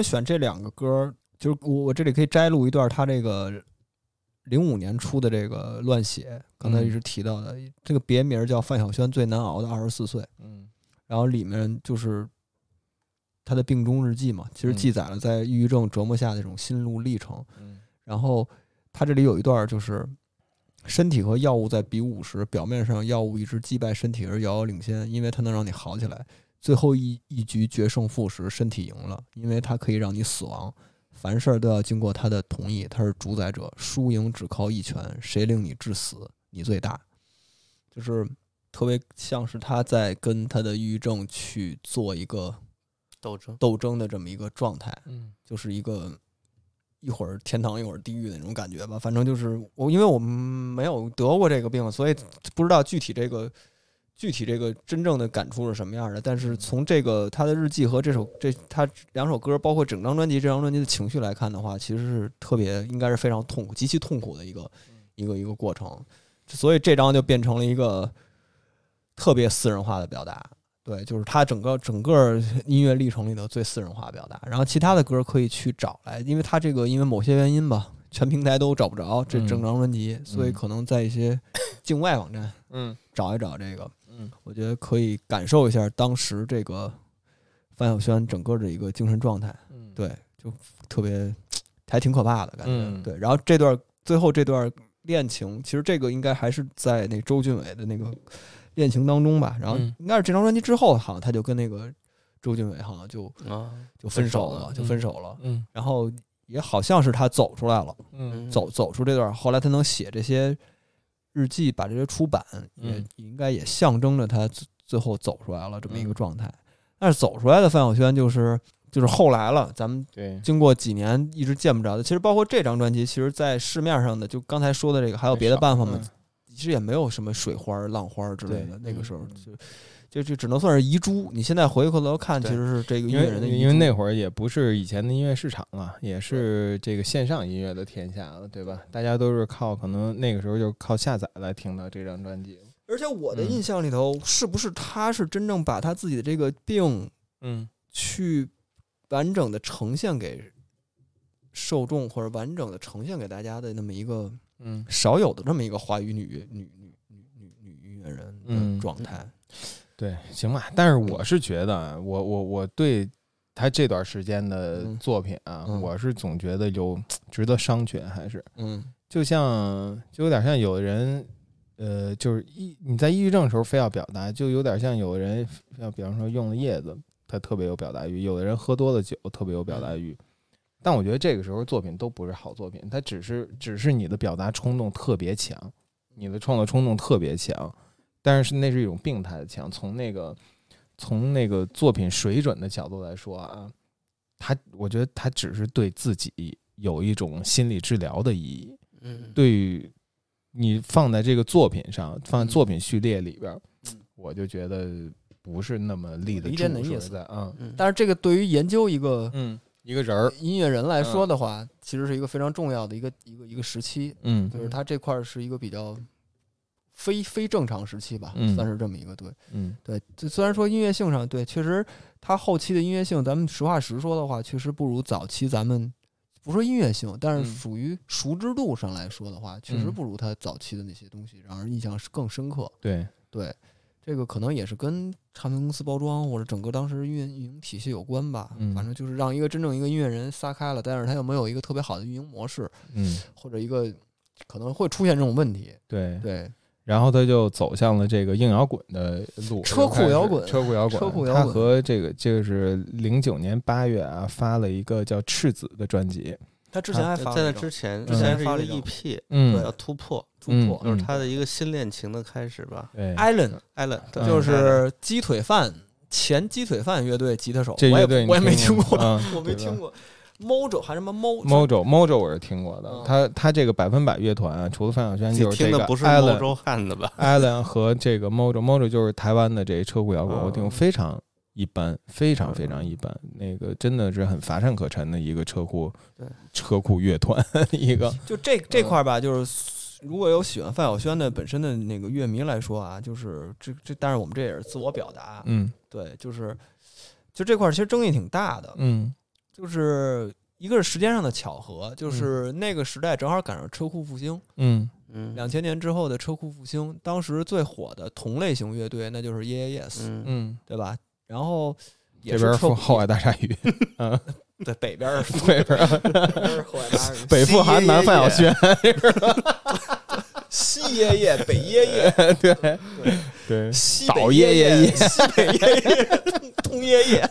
么选这两个歌儿？就是我我这里可以摘录一段他这个零五年出的这个《乱写》，刚才一直提到的，这个别名叫范晓萱最难熬的二十四岁。嗯然后里面就是他的病中日记嘛，其实嗯记载了在抑郁症折磨下的这种心路历程。嗯然后他这里有一段就是，身体和药物在比武时，表面上药物一直击败身体而遥遥领先，因为它能让你好起来。最后一一局决胜负时，身体赢了，因为它可以让你死亡。凡事都要经过他的同意，他是主宰者，输赢只靠一拳，谁令你致死，你最大。就是特别像是他在跟他的抑郁症去做一个斗争。斗争的这么一个状态。嗯就是一个一会儿天堂一会儿地狱的那种感觉吧。反正就是我，因为我们没有得过这个病，所以不知道具体这个具体这个真正的感触是什么样的。但是从这个他的日记和这首这他两首歌，包括整张专辑这张专辑的情绪来看的话，其实是特别应该是非常痛苦、极其痛苦的一个一个一个过程。所以这张就变成了一个特别私人化的表达。对，就是他整个整个音乐历程里的最私人化表达。然后其他的歌可以去找来，因为他这个因为某些原因吧，全平台都找不着这嗯整张专辑，所以可能在一些境外网站嗯找一找这个。嗯我觉得可以感受一下当时这个范晓萱整个的一个精神状态。嗯，对，就特别还挺可怕的感觉。嗯对，然后这段最后这段恋情，其实这个应该还是在那周俊伟的那个恋情当中吧。然后嗯应该是这张专辑之后，好像他就跟那个周俊伟好像就啊，就分手了，分手了就分手了。嗯然后也好像是他走出来了，嗯走走出这段，后来他能写这些日记，把这些出版，也嗯应该也象征着他最最后走出来了这么一个嗯状态。但是走出来的范晓萱就是就是后来了，咱们对，经过几年一直见不着的，其实包括这张专辑，其实在市面上的，就刚才说的这个，还有别的办法吗？其实也没有什么水花、浪花之类的。那个时候嗯就就就只能算是遗珠。你现在回过头看，其实是这个音乐人的因为那会儿也不是以前的音乐市场了，也是这个线上音乐的天下了，对吧？大家都是靠可能那个时候就靠下载来听到这张专辑。而且我的嗯印象里头，是不是他是真正把他自己的这个病嗯去完整的呈现给受众，或者完整的呈现给大家的那么一个嗯少有的这么一个华语女女女女女女音乐人嗯的状态。对，行吧。但是我是觉得啊，我我我对他这段时间的嗯作品啊，嗯我是总觉得有值得商榷，还是嗯就像就有点像有的人，呃，就是抑你在抑郁症的时候非要表达，就有点像有的人要，比方说用了叶子，他特别有表达欲；有的人喝多了酒，特别有表达欲。但我觉得这个时候作品都不是好作品，它只是只是你的表达冲动特别强，你的创作冲动特别强，但是那是一种病态的强。从那个从那个作品水准的角度来说啊，他我觉得他只是对自己有一种心理治疗的意义。嗯，对于你放在这个作品上，放在作品序列里边儿，我就觉得不是那么立得理住。理解你的意思在啊，嗯但是这个对于研究一个嗯，一个人儿，音乐人来说的话，其实是一个非常重要的一个一个一个时期，嗯就是他这块儿是一个比较非非正常时期吧，嗯算是这么一个对嗯对。这虽然说音乐性上对，确实他后期的音乐性，咱们实话实说的话，确实不如早期咱们不说音乐性，但是嗯属于熟知度上来说的话，确实嗯不如他早期的那些东西让人印象是更深刻。对，对，这个可能也是跟唱片公司包装或者整个当时运运营体系有关吧。嗯反正就是让一个真正一个音乐人撒开了，但是他又没有一个特别好的运营模式，嗯，或者一个可能会出现这种问题。对。对，然后他就走向了这个硬摇滚的路，车库摇滚车库摇滚，车库摇滚。他和这个这个是零九年八月啊发了一个叫《赤子》的专辑，他之前还发在那之前，之之前是一个前发了 EP，嗯。叫突破，突破嗯。就是他的一个新恋情的开始吧。对，Allen，艾伦嗯就是鸡腿饭前鸡腿饭乐队吉他手，这我也乐队我也没听听过我没听过。Mojo 还是什么 Mo Mojo Mojo 我是听过的嗯，他他这个百分百乐团啊，除了范晓萱你就是这个听的不是 Allen 欧洲汉的吧？Allen 和这个 Mojo Mojo 就是台湾的这车库摇滚，嗯。我听过非常一般，非常非常一般，那个真的是很乏善可陈的一个车库车库乐团 一个，就这这块儿吧，就是如果有喜欢范晓萱的本身的那个乐迷来说啊，就是这这，但是我们这也是自我表达，嗯。对，就是就这块儿其实争议挺大的，嗯就是一个是时间上的巧合，就是那个时代正好赶上车库复兴，嗯。嗯。两千年之后的车库复兴，当时最火的同类型乐队那就是 Yeah Yes，嗯。嗯，对吧？然后也这边是后海大鲨鱼，嗯，对北边儿是北边北边儿 是后海大北富含南范晓萱，西爷爷，北爷爷，对对。对，西岛北耶耶耶耶西北爷爷，东东耶耶，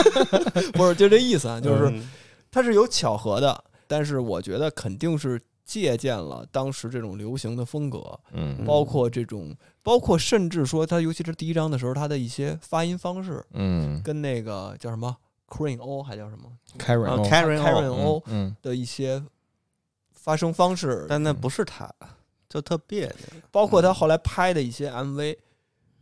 不是就这意思啊，就是嗯。它是有巧合的，但是我觉得肯定是借鉴了当时这种流行的风格，嗯。包括这种，包括甚至说它，尤其是第一章的时候，它的一些发音方式嗯。跟那个叫什么 Queen O 还叫什么，Karen 啊 O 的一些发声方式，但那不是他，就特别扭。包括他后来拍的一些 MV，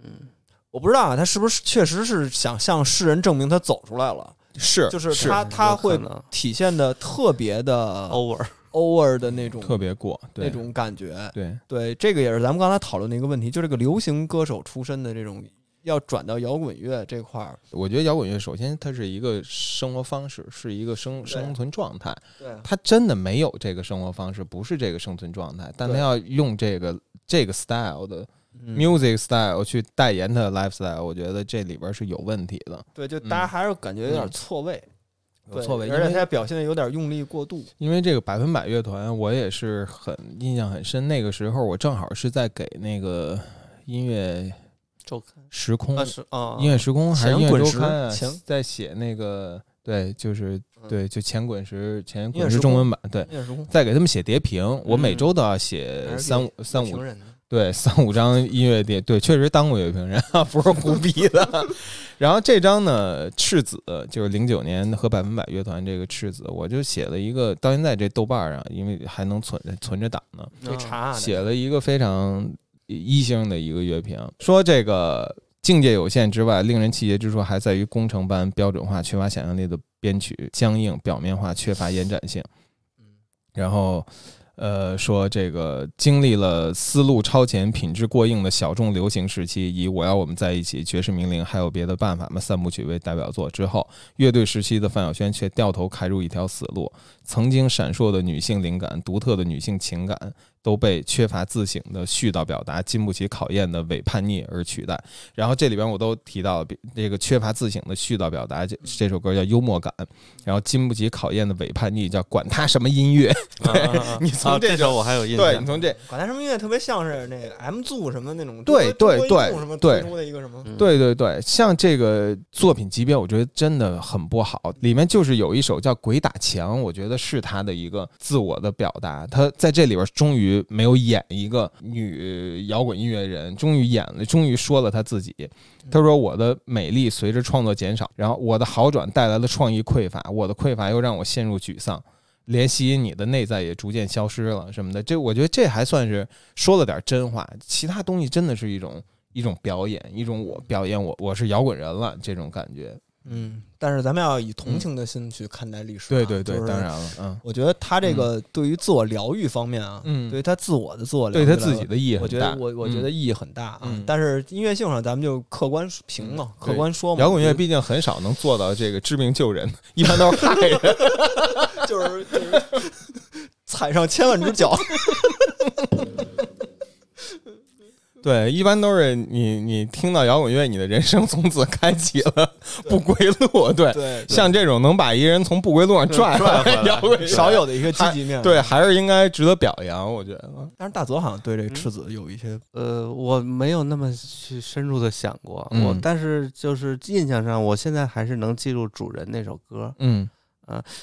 嗯，我不知道啊，他是不是确实是想向世人证明他走出来了。是就是是他他会体现的特别的 over，over 的那种特别过，那种感觉。对，对，这个也是咱们刚才讨论的一个问题，就这个流行歌手出身的这种要转到摇滚乐这块儿，我觉得摇滚乐首先它是一个生活方式，是一个生生存状态。对他真的没有这个生活方式，不是这个生存状态，但他要用这个这个 style 的嗯 music style 去代言他的 lifestyle，我觉得这里边是有问题的，对，就大家还是感觉有点嗯错位，对有错位。而且他表现的有点用力过度。因为这个百分百乐团，我也是很印象很深。那个时候我正好是在给那个音乐周刊时空啊是啊，音乐时空还是音乐前滚石周刊啊，在写那个对，就是嗯。对，就前滚石前滚石中文版，对，再给他们写叠屏，我每嗯。周都要写三五三五对三五张音乐碟，对，确实当过乐评人，不是胡逼的。然后这张呢，赤子就是零九年和百分百乐团这个赤子，我就写了一个，到现在这豆瓣儿上，因为还能存存着档呢，写了一个非常一星的一个乐评，说这个境界有限之外，令人气结之处还在于工程般标准化、缺乏想象力的编曲，僵硬、表面化，缺乏延展性。然后，呃，说这个经历了思路超前、品质过硬的小众流行时期，以《我要我们在一起》、《爵士名伶》还有别的办法吗三部曲为代表作之后，乐队时期的范晓萱却掉头开入一条死路，曾经闪烁的女性灵感、独特的女性情感，都被缺乏自省的絮叨表达、经不起考验的伪叛逆而取代。然后这里边我都提到这个缺乏自省的絮叨表达，这这首歌叫幽默感，然后经不起考验的伪叛逆叫管他什么音乐。啊啊啊 你从这首我还有印象，对你从这管他什么音乐，特别像是那个 M 组什么那种对对对中国移动什么对推出的一个什么，嗯对对对，像这个作品级别，我觉得真的很不好。里面就是有一首叫《鬼打墙》，我觉得是他的一个自我的表达。他在这里边终于没有演一个女摇滚音乐人，终于演了，终于说了他自己。他说：“我的美丽随着创作减少，然后我的好转带来了创意匮乏，我的匮乏又让我陷入沮丧。”连吸引你的内在也逐渐消失了，什么的，这我觉得这还算是说了点真话，其他东西真的是一种一种表演，一种我表演我我是摇滚人了这种感觉。嗯，但是咱们要以同情的心去看待历史啊、对对对，就是当然了，嗯，我觉得他这个对于自我疗愈方面啊，嗯对于他自我的自我疗对愈对，他自己的意义我。觉得我我觉得意义很大啊。嗯但是音乐性上，咱们就客观评嘛，对客观说嘛。摇滚乐毕竟很少能做到这个知命救人，一般都是害人。就是就是踩上千万只脚。对，一般都是你你听到摇滚乐，你的人生从此开启了不归路。对，对，像这种能把一个人从不归路上拽拽回来摇滚少有的一个积极面。对，，还是应该值得表扬。我觉得，但是大泽好像对这个赤子有一些，呃，我没有那么去深入的想过，嗯。我但是就是印象上，我现在还是能记住主人那首歌。嗯《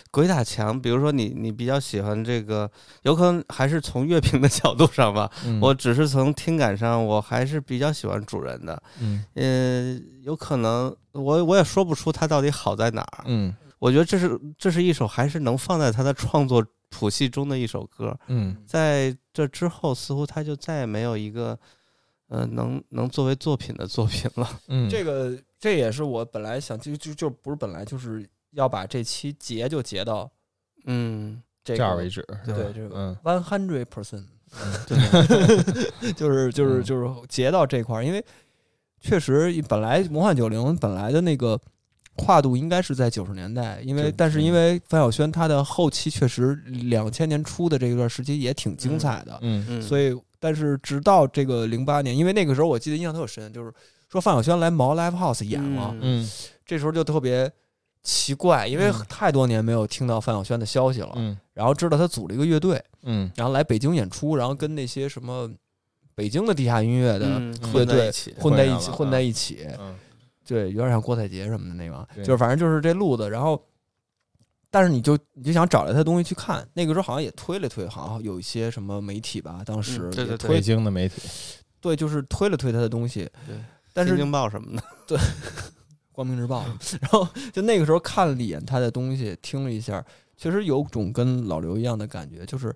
鬼打墙》。比如说你你比较喜欢这个，有可能还是从乐评的角度上吧，嗯我只是从听感上，我还是比较喜欢主人的。嗯呃，有可能我我也说不出它到底好在哪儿。嗯我觉得这是这是一首还是能放在他的创作谱系中的一首歌。嗯在这之后，似乎他就再也没有一个呃能能作为作品的作品了。嗯，这个这也是我本来想就就就不是本来就是要把这期截就截到嗯这个这样为止。对这个嗯。one hundred percent，对，就是就是嗯。就是截到这块儿，因为确实本来魔幻九零本来的那个跨度应该是在九十年代，因为对但是因为范晓萱她的后期确实两千年初的这一段时期也挺精彩的，嗯嗯，所以但是直到这个零八年，因为那个时候我记得印象特深，就是说范晓萱来毛 Live House 演了，嗯。嗯。这时候就特别奇怪，因为嗯。太多年没有听到范晓萱的消息了，嗯。然后知道她组了一个乐队。嗯。然后来北京演出，然后跟那些什么北京的地下音乐的嗯乐队混在一起。混在一起，对，有点像郭采洁什么的那个，就是反正就是这路子。然后，但是你就你就想找来他东西去看，那个时候好像也推了推，好像有一些什么媒体吧，当时嗯对对对。也推北京的媒体，对，就是推了推他的东西，对，但是新京报什么的，光明日报，然后就那个时候看了一眼他的东西，听了一下，确实有种跟老刘一样的感觉，就是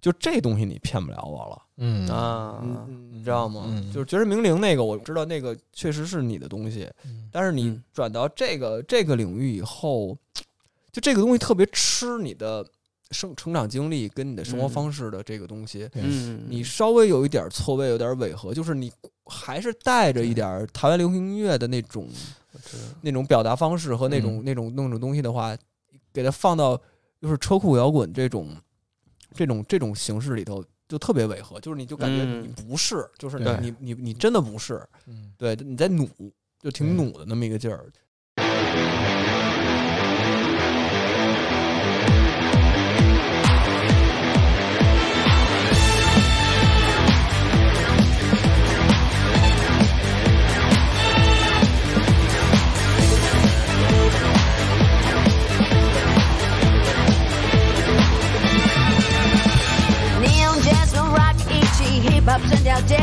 就这东西你骗不了我了。嗯啊，嗯，你知道吗？嗯就是绝世名伶那个，我知道那个确实是你的东西，但是你嗯转到这个这个领域以后，就这个东西特别吃你的生成长经历跟你的生活嗯方式的这个东西，嗯，你稍微有一点错位，有点违和，就是你还是带着一点台湾流行音乐的那种那种表达方式和那种、嗯。那种那种东西的话，给它放到就是车库摇滚这种这种这种形式里头，就特别违和，就是你就感觉嗯。你不是，就是对。你你你真的不是，嗯。对，你在努，就挺努的那么一个劲儿。Hip hop 整条街，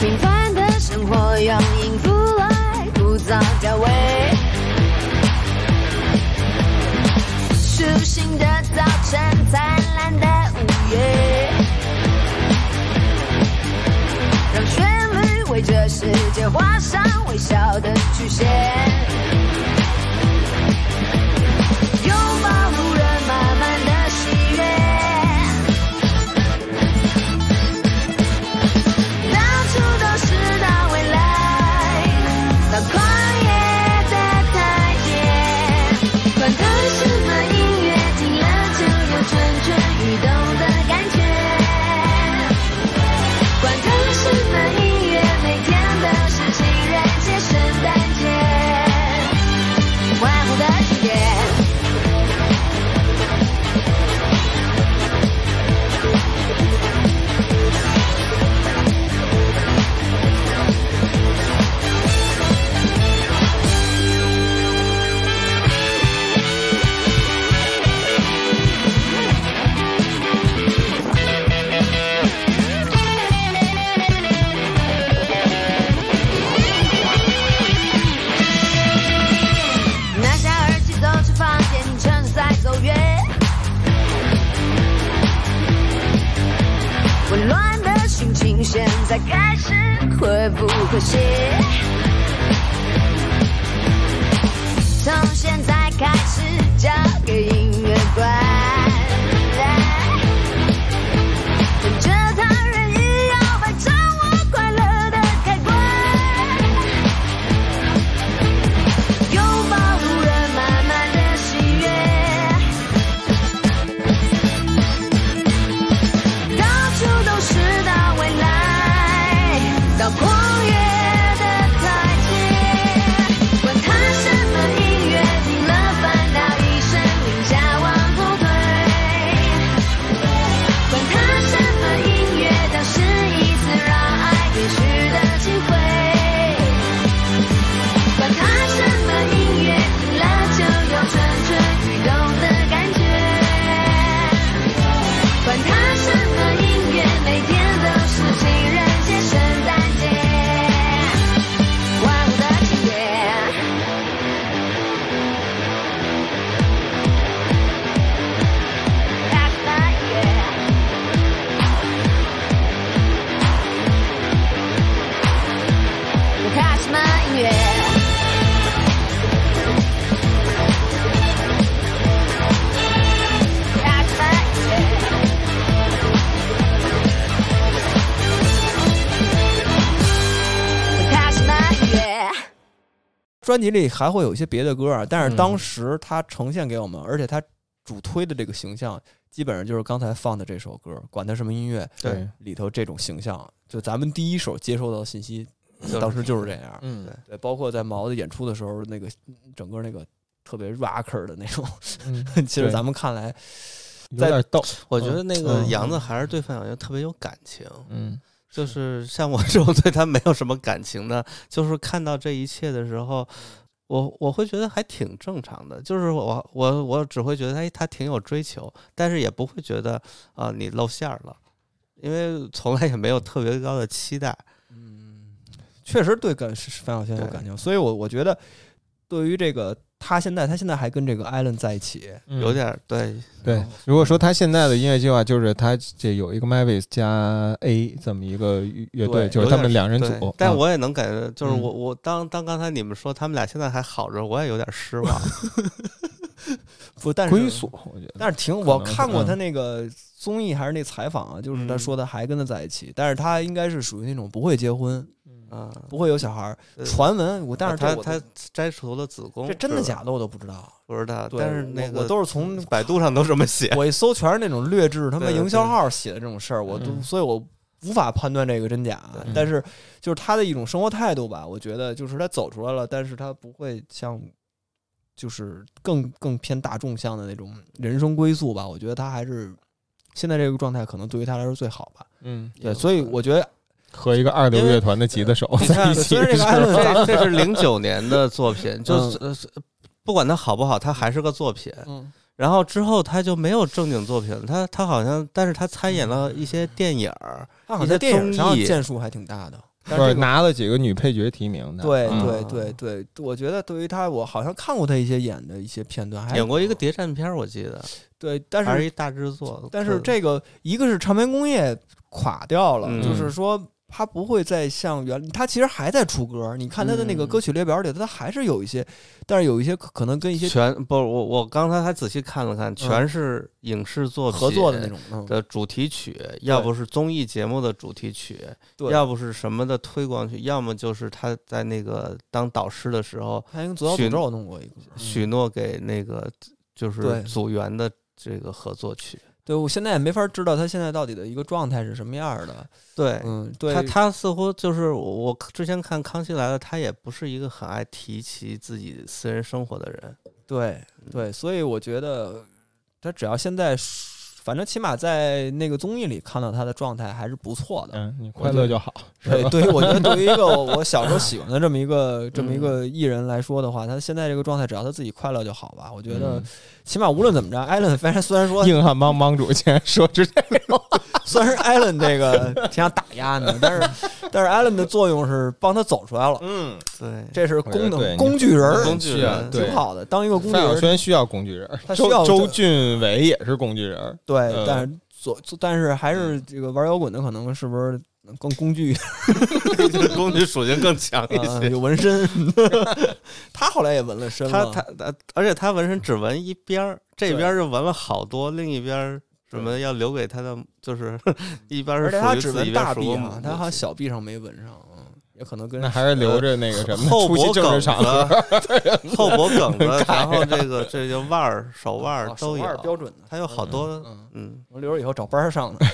平凡的生活用音符来枯燥调味。舒心的早晨，灿烂的午夜，让旋律为这世界画上微笑的曲线。专辑里还会有一些别的歌啊，但是嗯当时他呈现给我们，而且他主推的这个形象，基本上就是刚才放的这首歌，管他什么音乐对，里头这种形象，就咱们第一手接收到的信息，当时就是这样。嗯对，包括在毛的演出的时候，那个整个那个特别 rocker 的那种，嗯，其实咱们看来，有点逗，我觉得那个嗯杨子还是对范晓萱特别有感情，嗯就是。像我这种对他没有什么感情的，就是看到这一切的时候，我我会觉得还挺正常的，就是我我我只会觉得哎他挺有追求，但是也不会觉得啊、你露馅儿了，因为从来也没有特别高的期待。嗯，确实对感是范晓萱有对。感情，所以我我觉得对于这个他现在他现在还跟这个艾伦在一起，嗯。有点儿对，对。如果说他现在的音乐计划就是他这有一个 Mavis 加 A 这么一个乐队，就是他们两人组，嗯。但我也能感觉，就是嗯我我当当刚才你们说他们俩现在还好着，我也有点失望。不，但是归宿，我觉得，但是挺，我看过他嗯那个综艺还是那采访啊，就是他嗯。说他还跟他在一起，但是他应该是属于那种不会结婚，啊，不会有小孩儿。传闻我，但是他他摘除了子宫，这真的假的我都不知道。不知道，但是那个我我都是从 百度上都这么写。我一搜全是那种劣质他妈营销号写的这种事儿，我都嗯所以我无法判断这个真假。但是就是他的一种生活态度吧，我觉得就是他走出来了，但是他不会像就是更更偏大众向的那种人生归宿吧。我觉得他还是现在这个状态可能对于他来说最好吧。嗯，对，所以我觉得和一个二流乐团的吉他手你看在一起，这个是这这是零九年的作品，就嗯。是、呃不管它好不好，它还是个作品。嗯。然后之后他就没有正经作品了，他他好像，但是他参演了一些电影儿，他好像在电影上建树还挺大的。但是是这个拿了几个女配角提名的，嗯。对对啊对对，我觉得对于他，我好像看过他一些演的一些片段，还演过一个谍战片儿，我记得，对，但是还是一大制作。但是这个一个是唱片工业垮掉了，嗯。就是说他不会再像原，他其实还在出歌。你看他的那个嗯歌曲列表里，他还是有一些，但是有一些可可能跟一些全不，我我刚才还仔细看了看，全是影视作品合作的那种。嗯，的主题曲，要不是综艺节目的主题曲，要不是什么的推广曲，要么就是他在那个当导师的时候他跟左小诅咒弄过一个。许诺给那个就是组员的这个合作曲。对我现在也没法知道他现在到底的一个状态是什么样的。对，嗯，对，他他似乎就是我我之前看《康熙来了》，他也不是一个很爱提起自己私人生活的人。对对，所以我觉得他只要现在，反正起码在那个综艺里看到他的状态还是不错的。嗯，你快乐就好，是对，对于我觉得，对于一个我小时候 喜欢的这么一个这么一嗯个艺人来说的话，他现在这个状态，只要他自己快乐就好吧。我觉得嗯，起码无论怎么着，艾伦虽然虽然说硬汉帮帮主竟然说出这个，虽然艾伦这个挺想打压你，但是 但是艾伦的作用是帮他走出来了，嗯，对，这是功能工具人儿，工具人对挺好的。当一个工具范晓人儿，萱需要工具人，他需要周周俊伟也是工具人，对嗯，但是左但是还是这个玩摇滚的，可能是不是更工具 工具属性更强一啊，些。有纹身。他后来也纹了身他了，他他，而且他纹身只纹一边儿，这边儿就纹了好多，另一边儿什么要留给他的，就是 一边儿而且他只是属于自大臂哈，他好像小臂上没纹上，嗯，也可能跟那还是留着那个什么后脖梗。子、后脖梗子，然后这个这个腕儿、手腕儿都有标准的。他有好多嗯，嗯我留着以后找班儿上的。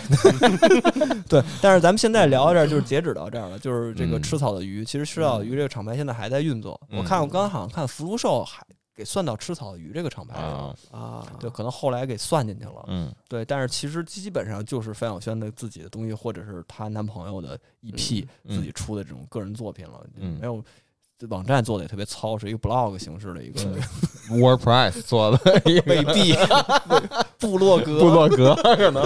对，但是咱们现在聊到这儿，就是截止到这儿了。就是这个嗯吃草的鱼，其实吃草的鱼这个厂牌现在还在运作。我看我刚好像看福禄寿还给算到吃草鱼这个厂牌里了，啊，啊，就可能后来给算进去了。嗯。对，但是其实基本上就是范晓萱的自己的东西，或者是她男朋友的 EP 嗯。自己出的这种个人作品了，嗯。没有。这网站做的也特别糙，是一个 blog 形式的一个，WordPress 做的 一个未必 部落格部落格，可能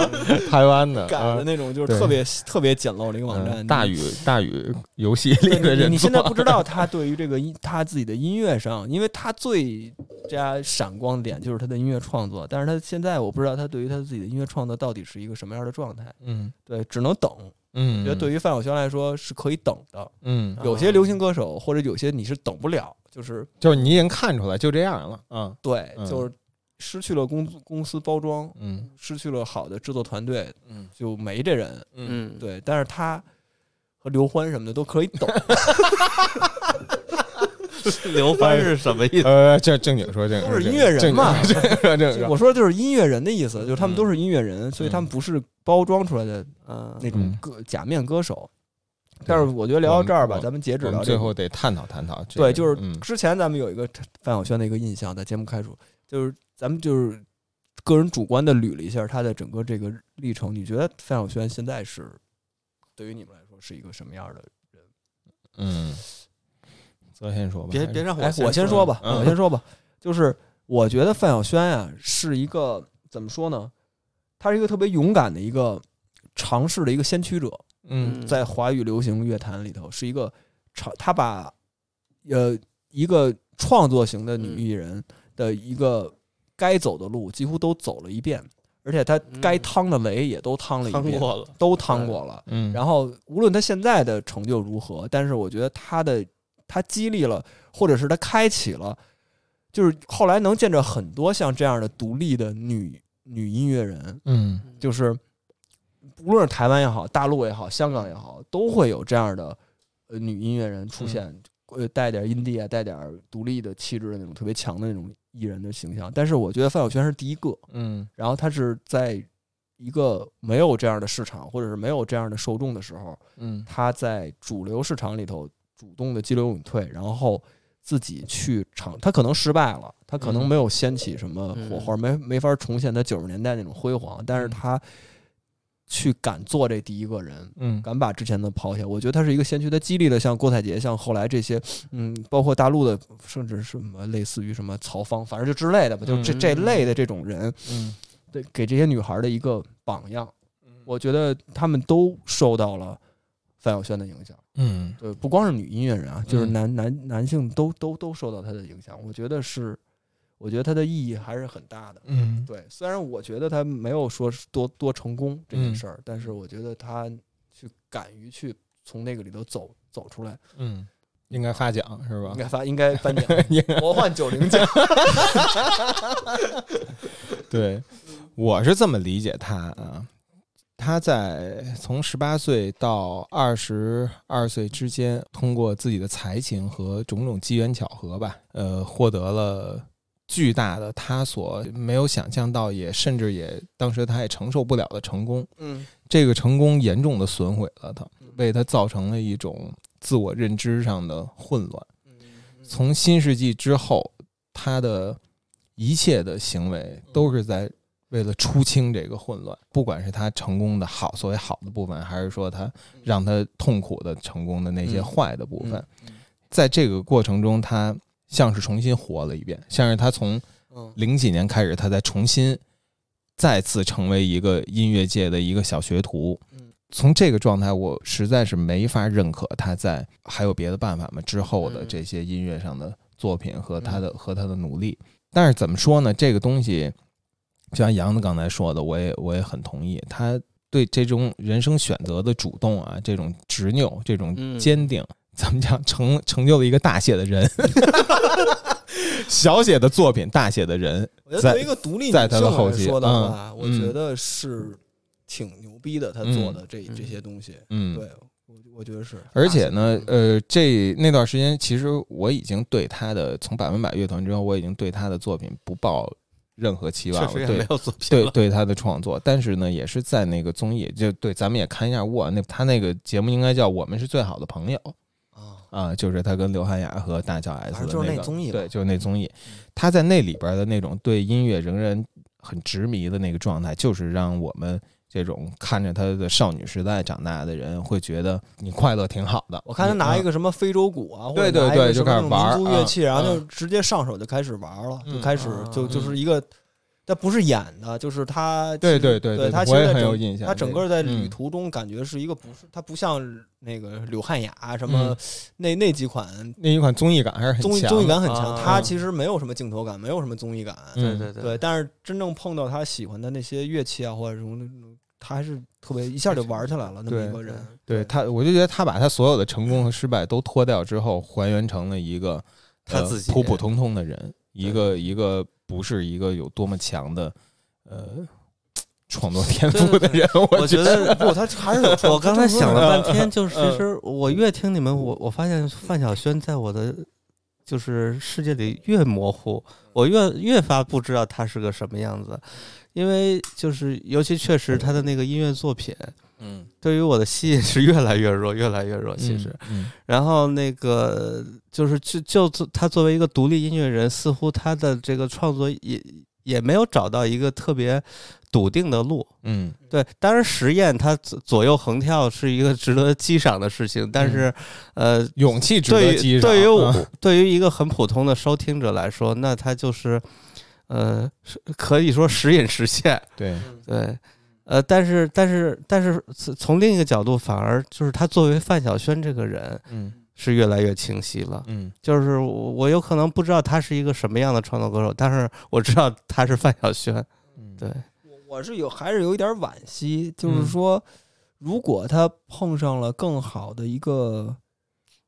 台湾的 改的啊那种，就是特别特别简陋的一个网站。嗯大宇大宇游戏里的人你你现在不知道他对于这个音他自己的音乐上，因为他最加闪光点就是他的音乐创作，但是他现在我不知道他对于他自己的音乐创作到底是一个什么样的状态。嗯对，只能等。嗯，觉得对于范晓萱来说是可以等的。嗯，有些流行歌手或者有些你是等不了，就是就是你已经看出来就这样了，嗯对，嗯就是失去了公公司包装，嗯失去了好的制作团队，嗯就没这人。嗯，对，但是他和刘欢什么的都可以等。刘欢是什么意思？呃，正正经说正经说，都是音乐人嘛正经说正经说，我说就是音乐人的意思，就是他们都是音乐人，所以他嗯们不是包装出来的呃，那种嗯歌假面歌手。但是我觉得聊到这儿吧，咱们截止我到这个最后得探讨探讨这个。对，就是嗯之前咱们有一个范晓萱的一个印象，在节目开始，就是咱们就是个人主观的捋了一下她的整个这个历程。你觉得范晓萱现在是对于你们来说是一个什么样的人？嗯，泽先说吧，别别让我，哎我先说吧，嗯我先说吧，就是我觉得范晓萱呀是一个怎么说呢？她是一个特别勇敢的一个尝试的一个先驱者。嗯在华语流行乐坛里头是一个尝，他把呃一个创作型的女艺人的一个该走的路几乎都走了一遍，而且他该趟的雷也都趟了一遍，趟过了，都趟过了。嗯，然后无论他现在的成就如何，但是我觉得他的他激励了，或者是他开启了，就是后来能见着很多像这样的独立的女女音乐人，嗯。就是无论是台湾也好，大陆也好，香港也好，都会有这样的呃女音乐人出现，呃，带点阴地啊，带点独立的气质的那种特别强的那种艺人的形象。但是我觉得范晓萱是第一个，嗯。然后她是在一个没有这样的市场或者是没有这样的受众的时候，嗯。她在主流市场里头主动的激流勇退，然后自己去尝，他可能失败了，他可能嗯。没有掀起什么火花，没没法重现他九十年代那种辉煌，但是他去敢做这第一个人，嗯。敢把之前的抛下，我觉得他是一个先驱，他激励了像郭采洁，像后来这些，嗯，包括大陆的，甚至是什么类似于什么曹芳，反正就之类的吧，就这嗯这类的这种人，嗯。对，给这些女孩的一个榜样。我觉得他们都受到了范晓萱的影响，嗯对，不光是女音乐人啊，就是嗯男男男性都都都受到她的影响。我觉得是，我觉得它的意义还是很大的。嗯对，虽然我觉得他没有说是多多成功这件嗯事儿，但是我觉得他去敢于去从那个里头走走出来，嗯，应该发奖是吧应？该发应该颁奖 魔幻九零奖。对，我是这么理解他啊。他在从十八岁到二十二岁之间，通过自己的才情和种种机缘巧合吧，呃，获得了巨大的他所没有想象到，也甚至也当时他也承受不了的成功。嗯这个成功严重的损毁了他，为他造成了一种自我认知上的混乱。从新世纪之后，他的一切的行为都是在为了出清这个混乱，不管是他成功的好，所谓好的部分，还是说他让他痛苦的成功的那些嗯坏的部分，嗯在这个过程中，他像是重新活了一遍，像是他从嗯零几年开始，他再重新再次成为一个音乐界的一个小学徒嗯。从这个状态，我实在是没法认可他在还有别的办法吗？之后的嗯这些音乐上的作品和他的和他的努力。但是怎么说呢？这个东西，就像杨子刚才说的，我也我也很同意。他对这种人生选择的主动啊，这种执拗，这种嗯坚定，怎么讲成成就了一个大写的人，小写的作品，大写的人，我觉得在作为一个独立女在他的性后期来说的嗯，我嗯觉得是挺牛逼的，他做的这这些东西，嗯，对我我觉得是。而且呢，呃，这那段时间，其实我已经对他的从百分百乐团之后，我已经对他的作品不抱任何期望了。对。对对他的创作，但是呢，也是在那个综艺，就对，咱们也看一下我那他那个节目应该叫《我们是最好的朋友》啊，啊，就是他跟刘涵雅和大脚 S 的那个那综艺对，就是那综艺，他在那里边的那种对音乐仍然很执迷的那个状态，就是让我们这种看着他的少女时代长大的人会觉得你快乐挺好的。我看他拿一个，什么非洲鼓啊，或对者拿一对对就个什么那种开始玩儿民族乐器，啊然后就嗯直接上手就开始玩了，嗯就开始就就是一个。他不是演的，就是他其实。对对对对他其我也实在很有印象。他整个在旅嗯途中感觉是一个不是，他不像那个柳汉雅什么嗯那那几款那一款综艺感还是很综艺强综艺感很强，啊他其实没有什么镜头感，没有什么综艺感，嗯对对对。但是真正碰到他喜欢的那些乐器啊，或者什么他还是特别一下就玩起来了，那么一个人。对他，我就觉得他把他所有的成功和失败都脱掉之后，还原成了一个呃他自己。普普通通的人，一个一个不是一个有多么强的呃 创作天赋的人。我我觉得不，他还是有。我刚才想了半天，就 是嗯。其实我越听你们，我我发现范晓萱在我的就是世界里越模糊，我越越发不知道她是个什么样子，因为就是尤其确实他的那个音乐作品。嗯，对于我的吸引是越来越弱，越来越弱。其实，嗯，然后那个就是就就作他作为一个独立音乐人，似乎他的这个创作也也没有找到一个特别笃定的路。嗯对，当然实验它左左右横跳是一个值得 激赏的事情，但是，呃，勇气值对于得激赏。对于对于一个很普通的收听者来说，那他就是，呃，是可以说时隐时现。对，对，呃，但是但是但是从从另一个角度，反而就是他作为范晓萱这个人嗯。是越来越清晰了。嗯。就是我我有可能不知道他是一个什么样的创作歌手，但是我知道他是范晓萱。嗯，对，我我是有还是有一点惋惜，就是嗯。说，如果他碰上了更好的一个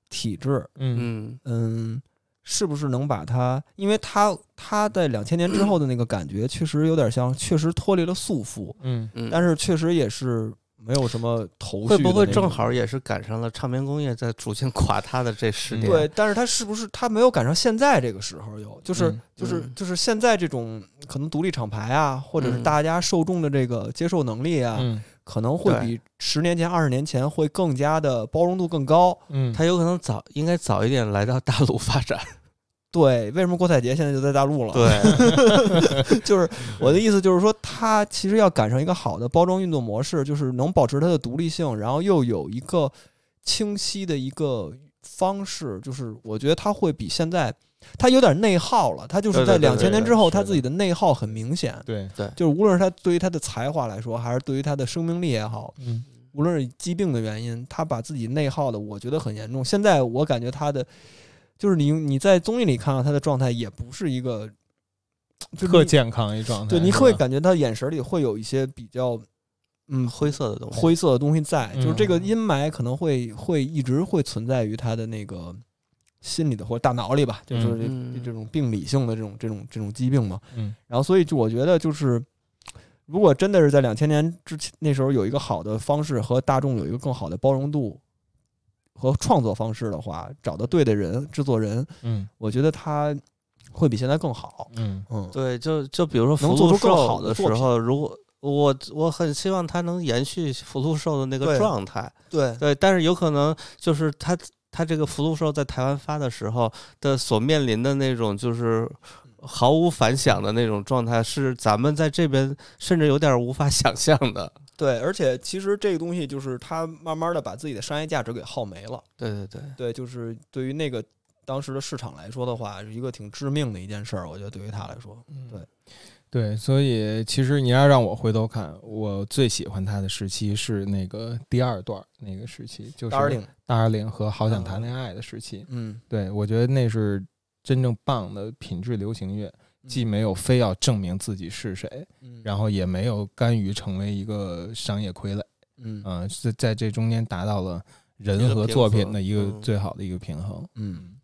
体制，嗯。嗯。嗯，是不是能把他？因为他他在两千年之后的那个感觉，确实有点像，确实脱离了束缚，嗯嗯，但是确实也是没有什么头绪。会不会正好？也是赶上了唱片工业在逐渐垮塌的这十年？对，但是他是不是他没有赶上现在这个时候有，就是、嗯就是嗯就是现在这种可能独立厂牌啊，或者是嗯大家受众的这个接受能力啊，嗯可能会比十年前、二十年前会更加的包容度更高。嗯，他有可能早应该早一点来到大陆发展。对，为什么郭采洁现在就在大陆了？，对，就是我的意思，就是说他其实要赶上一个好的包装运作模式，就是能保持它的独立性，然后又有一个清晰的一个方式，就是我觉得他会比现在他有点内耗了，他就是在两千年之后，他自己的内耗很明显。对对，就是无论是他对于他的才华来说，还是对于他的生命力也好，嗯无论是疾病的原因，他把自己内耗的，我觉得很严重。现在我感觉他的，就是你你在综艺里看到他的状态，也不是一个，特健康一状态。对，你会感觉他眼神里会有一些比较，嗯，灰色的东西。灰色的东西在，嗯就是这个阴霾可能会会一直会存在于他的那个心理的或者大脑里吧，就是这嗯。这种病理性的这种这种这种疾病嘛。嗯。然后所以就我觉得就是，如果真的是在两千年之前那时候有一个好的方式和大众有一个更好的包容度和创作方式的话，找到对的人制作人，嗯。我觉得他会比现在更好。嗯。嗯，对，就就比如说能福禄做出更好寿的时候，如果我我很希望他能延续福禄寿的那个状态。对。对，但是有可能就是他他这个福禄寿在台湾发的时候的所面临的那种就是毫无反响的那种状态，是咱们在这边甚至有点无法 想象的。对，而且其实这个东西就是他慢慢的把自己的商业价值给耗没了。对对对，对，就是对于那个当时的市场来说的话，是一个挺致命的一件事儿。我觉得对于他来说，对对，所以其实你要让我回头看，我最喜欢他的时期是那个第二段那个时期，就是大二领，大二领和好想谈恋爱的时期。嗯，对我觉得那是真正棒的品质流行乐。既没有非要证明自己是谁，嗯然后也没有甘于成为一个商业傀儡，嗯在这中间达到了人和作品的一个嗯最好的一个平衡。嗯，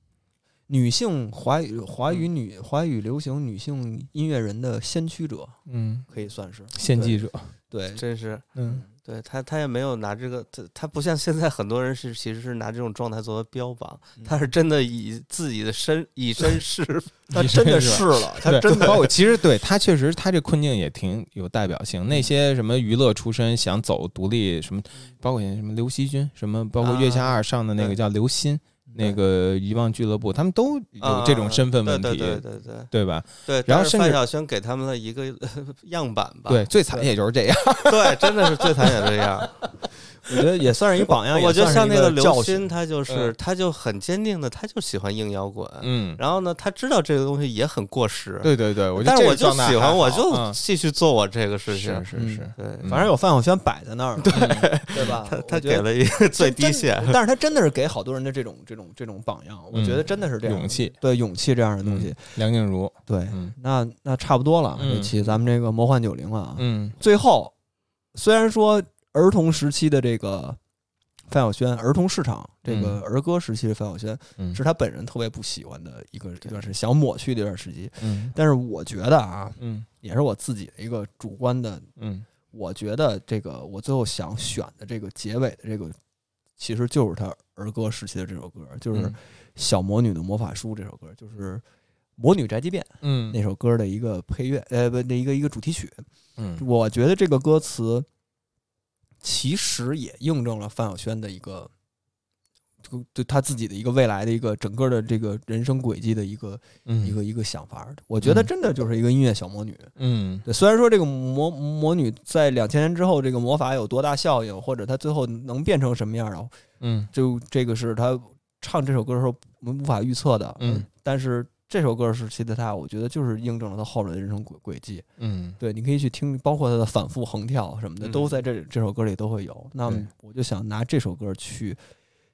女性华语华语女华语流行女性音乐人的先驱者，嗯，可以算是。献祭者，对，真是，嗯。对他他也没有拿这个，他他不像现在很多人是其实是拿这种状态作为标榜，嗯。他是真的以自己的身 以身试。他真的是了，他，真的。包括其实对他确实他这困境也挺有代表性。那些什么娱乐出身想走独立，什么包括什么刘惜君，什么包括月下二上的那个叫刘鑫，那个遗忘俱乐部，他们都有这种身份问题，对对对对对对吧？对。然后范晓萱给他们了一个 样板吧，对，最惨也就是这样。对，真的是最惨也这样。我觉得也算是一榜样，我觉得像那个刘鑫，他就是嗯。他就很坚定的，他就喜欢硬摇滚。嗯，然后呢，他知道这个东西也很过时，对对对，我但是我就喜欢，我就继续做我这个事情。嗯是是。是，对，嗯。反正有范晓萱摆在那儿，对。对吧？他他给了一个最低真线。但是他真的是给好多人的这种这种这种榜样，我觉得真的是这样，勇气，对勇气这样的东西。嗯，梁静茹，对，嗯。那那差不多了，嗯。这期咱们这个魔幻九零了啊。嗯。最后，虽然说儿童时期的这个范晓萱，儿童市场这个儿歌时期的范晓萱，嗯。是他本人特别不喜欢的一个一段时想抹去的一段时期。嗯。但是我觉得啊，嗯。也是我自己的一个主观的，嗯。我觉得这个我最后想选的这个结尾的这个，其实就是他儿歌时期的这首歌，就是《嗯小魔女的魔法书》这首歌，就是《魔女宅急便》嗯。那首歌的一个配乐，呃，不，那一个一个主题曲。嗯。我觉得这个歌词其实也印证了范晓萱的一个，就对他自己的一个未来的一个整个的这个人生轨迹的一个嗯一个一个想法。我觉得嗯真的就是一个音乐小魔女。嗯对，虽然说这个魔魔女在两千年之后，这个魔法有多大效应，或者她最后能变成什么样啊，嗯就这个是她唱这首歌的时候我们无法预测的。嗯，但是这首歌时期的他，我觉得就是印证了他后来的人生轨轨迹。嗯对，你可以去听，包括他的反复横跳什么的，嗯都在这这首歌里都会有。那我就想拿这首歌去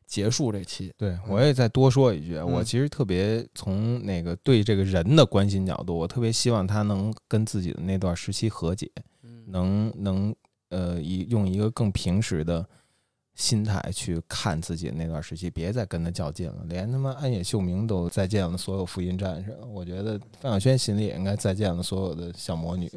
结束这期。对，我也再多说一句，我嗯其实特别从那个对这个人的关心角度，我特别希望他能跟自己的那段时期和解，嗯能能呃以用一个更平时的心态去看自己那段时期，别再跟他较劲了。连他妈安野秀明都再见了所有福音战士，我觉得范晓萱心里也应该再见了所有的小魔女。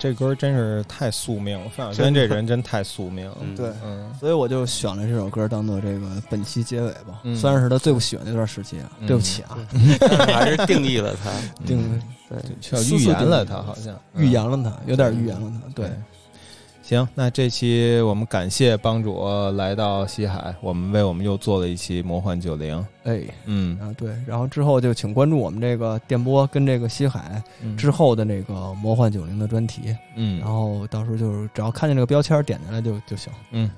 这歌真是太宿命了，范晓萱这人真太宿命了。嗯。对。嗯。所以我就选了这首歌当做这个本期结尾吧，嗯。算是他最不喜欢那段时期啊。嗯对不起啊，还是定义了他。定对，预言了他，好像。预言了他，有点预言了他。对，，行，那这期我们感谢帮主来到西海，我们为我们又做了一期魔幻九零。哎，嗯啊对，然后之后就请关注我们这个电波跟这个西海嗯之后的那个魔幻九零的专题，嗯然后到时候就是只要看见这个标签点进来就就行。嗯，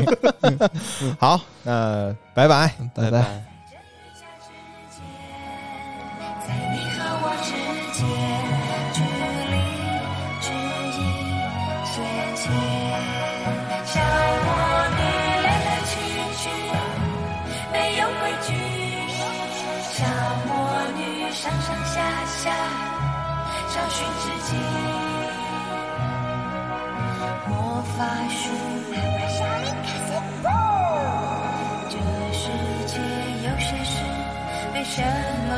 好，那拜拜。拜拜。在魔法书，这世界有些事，为什么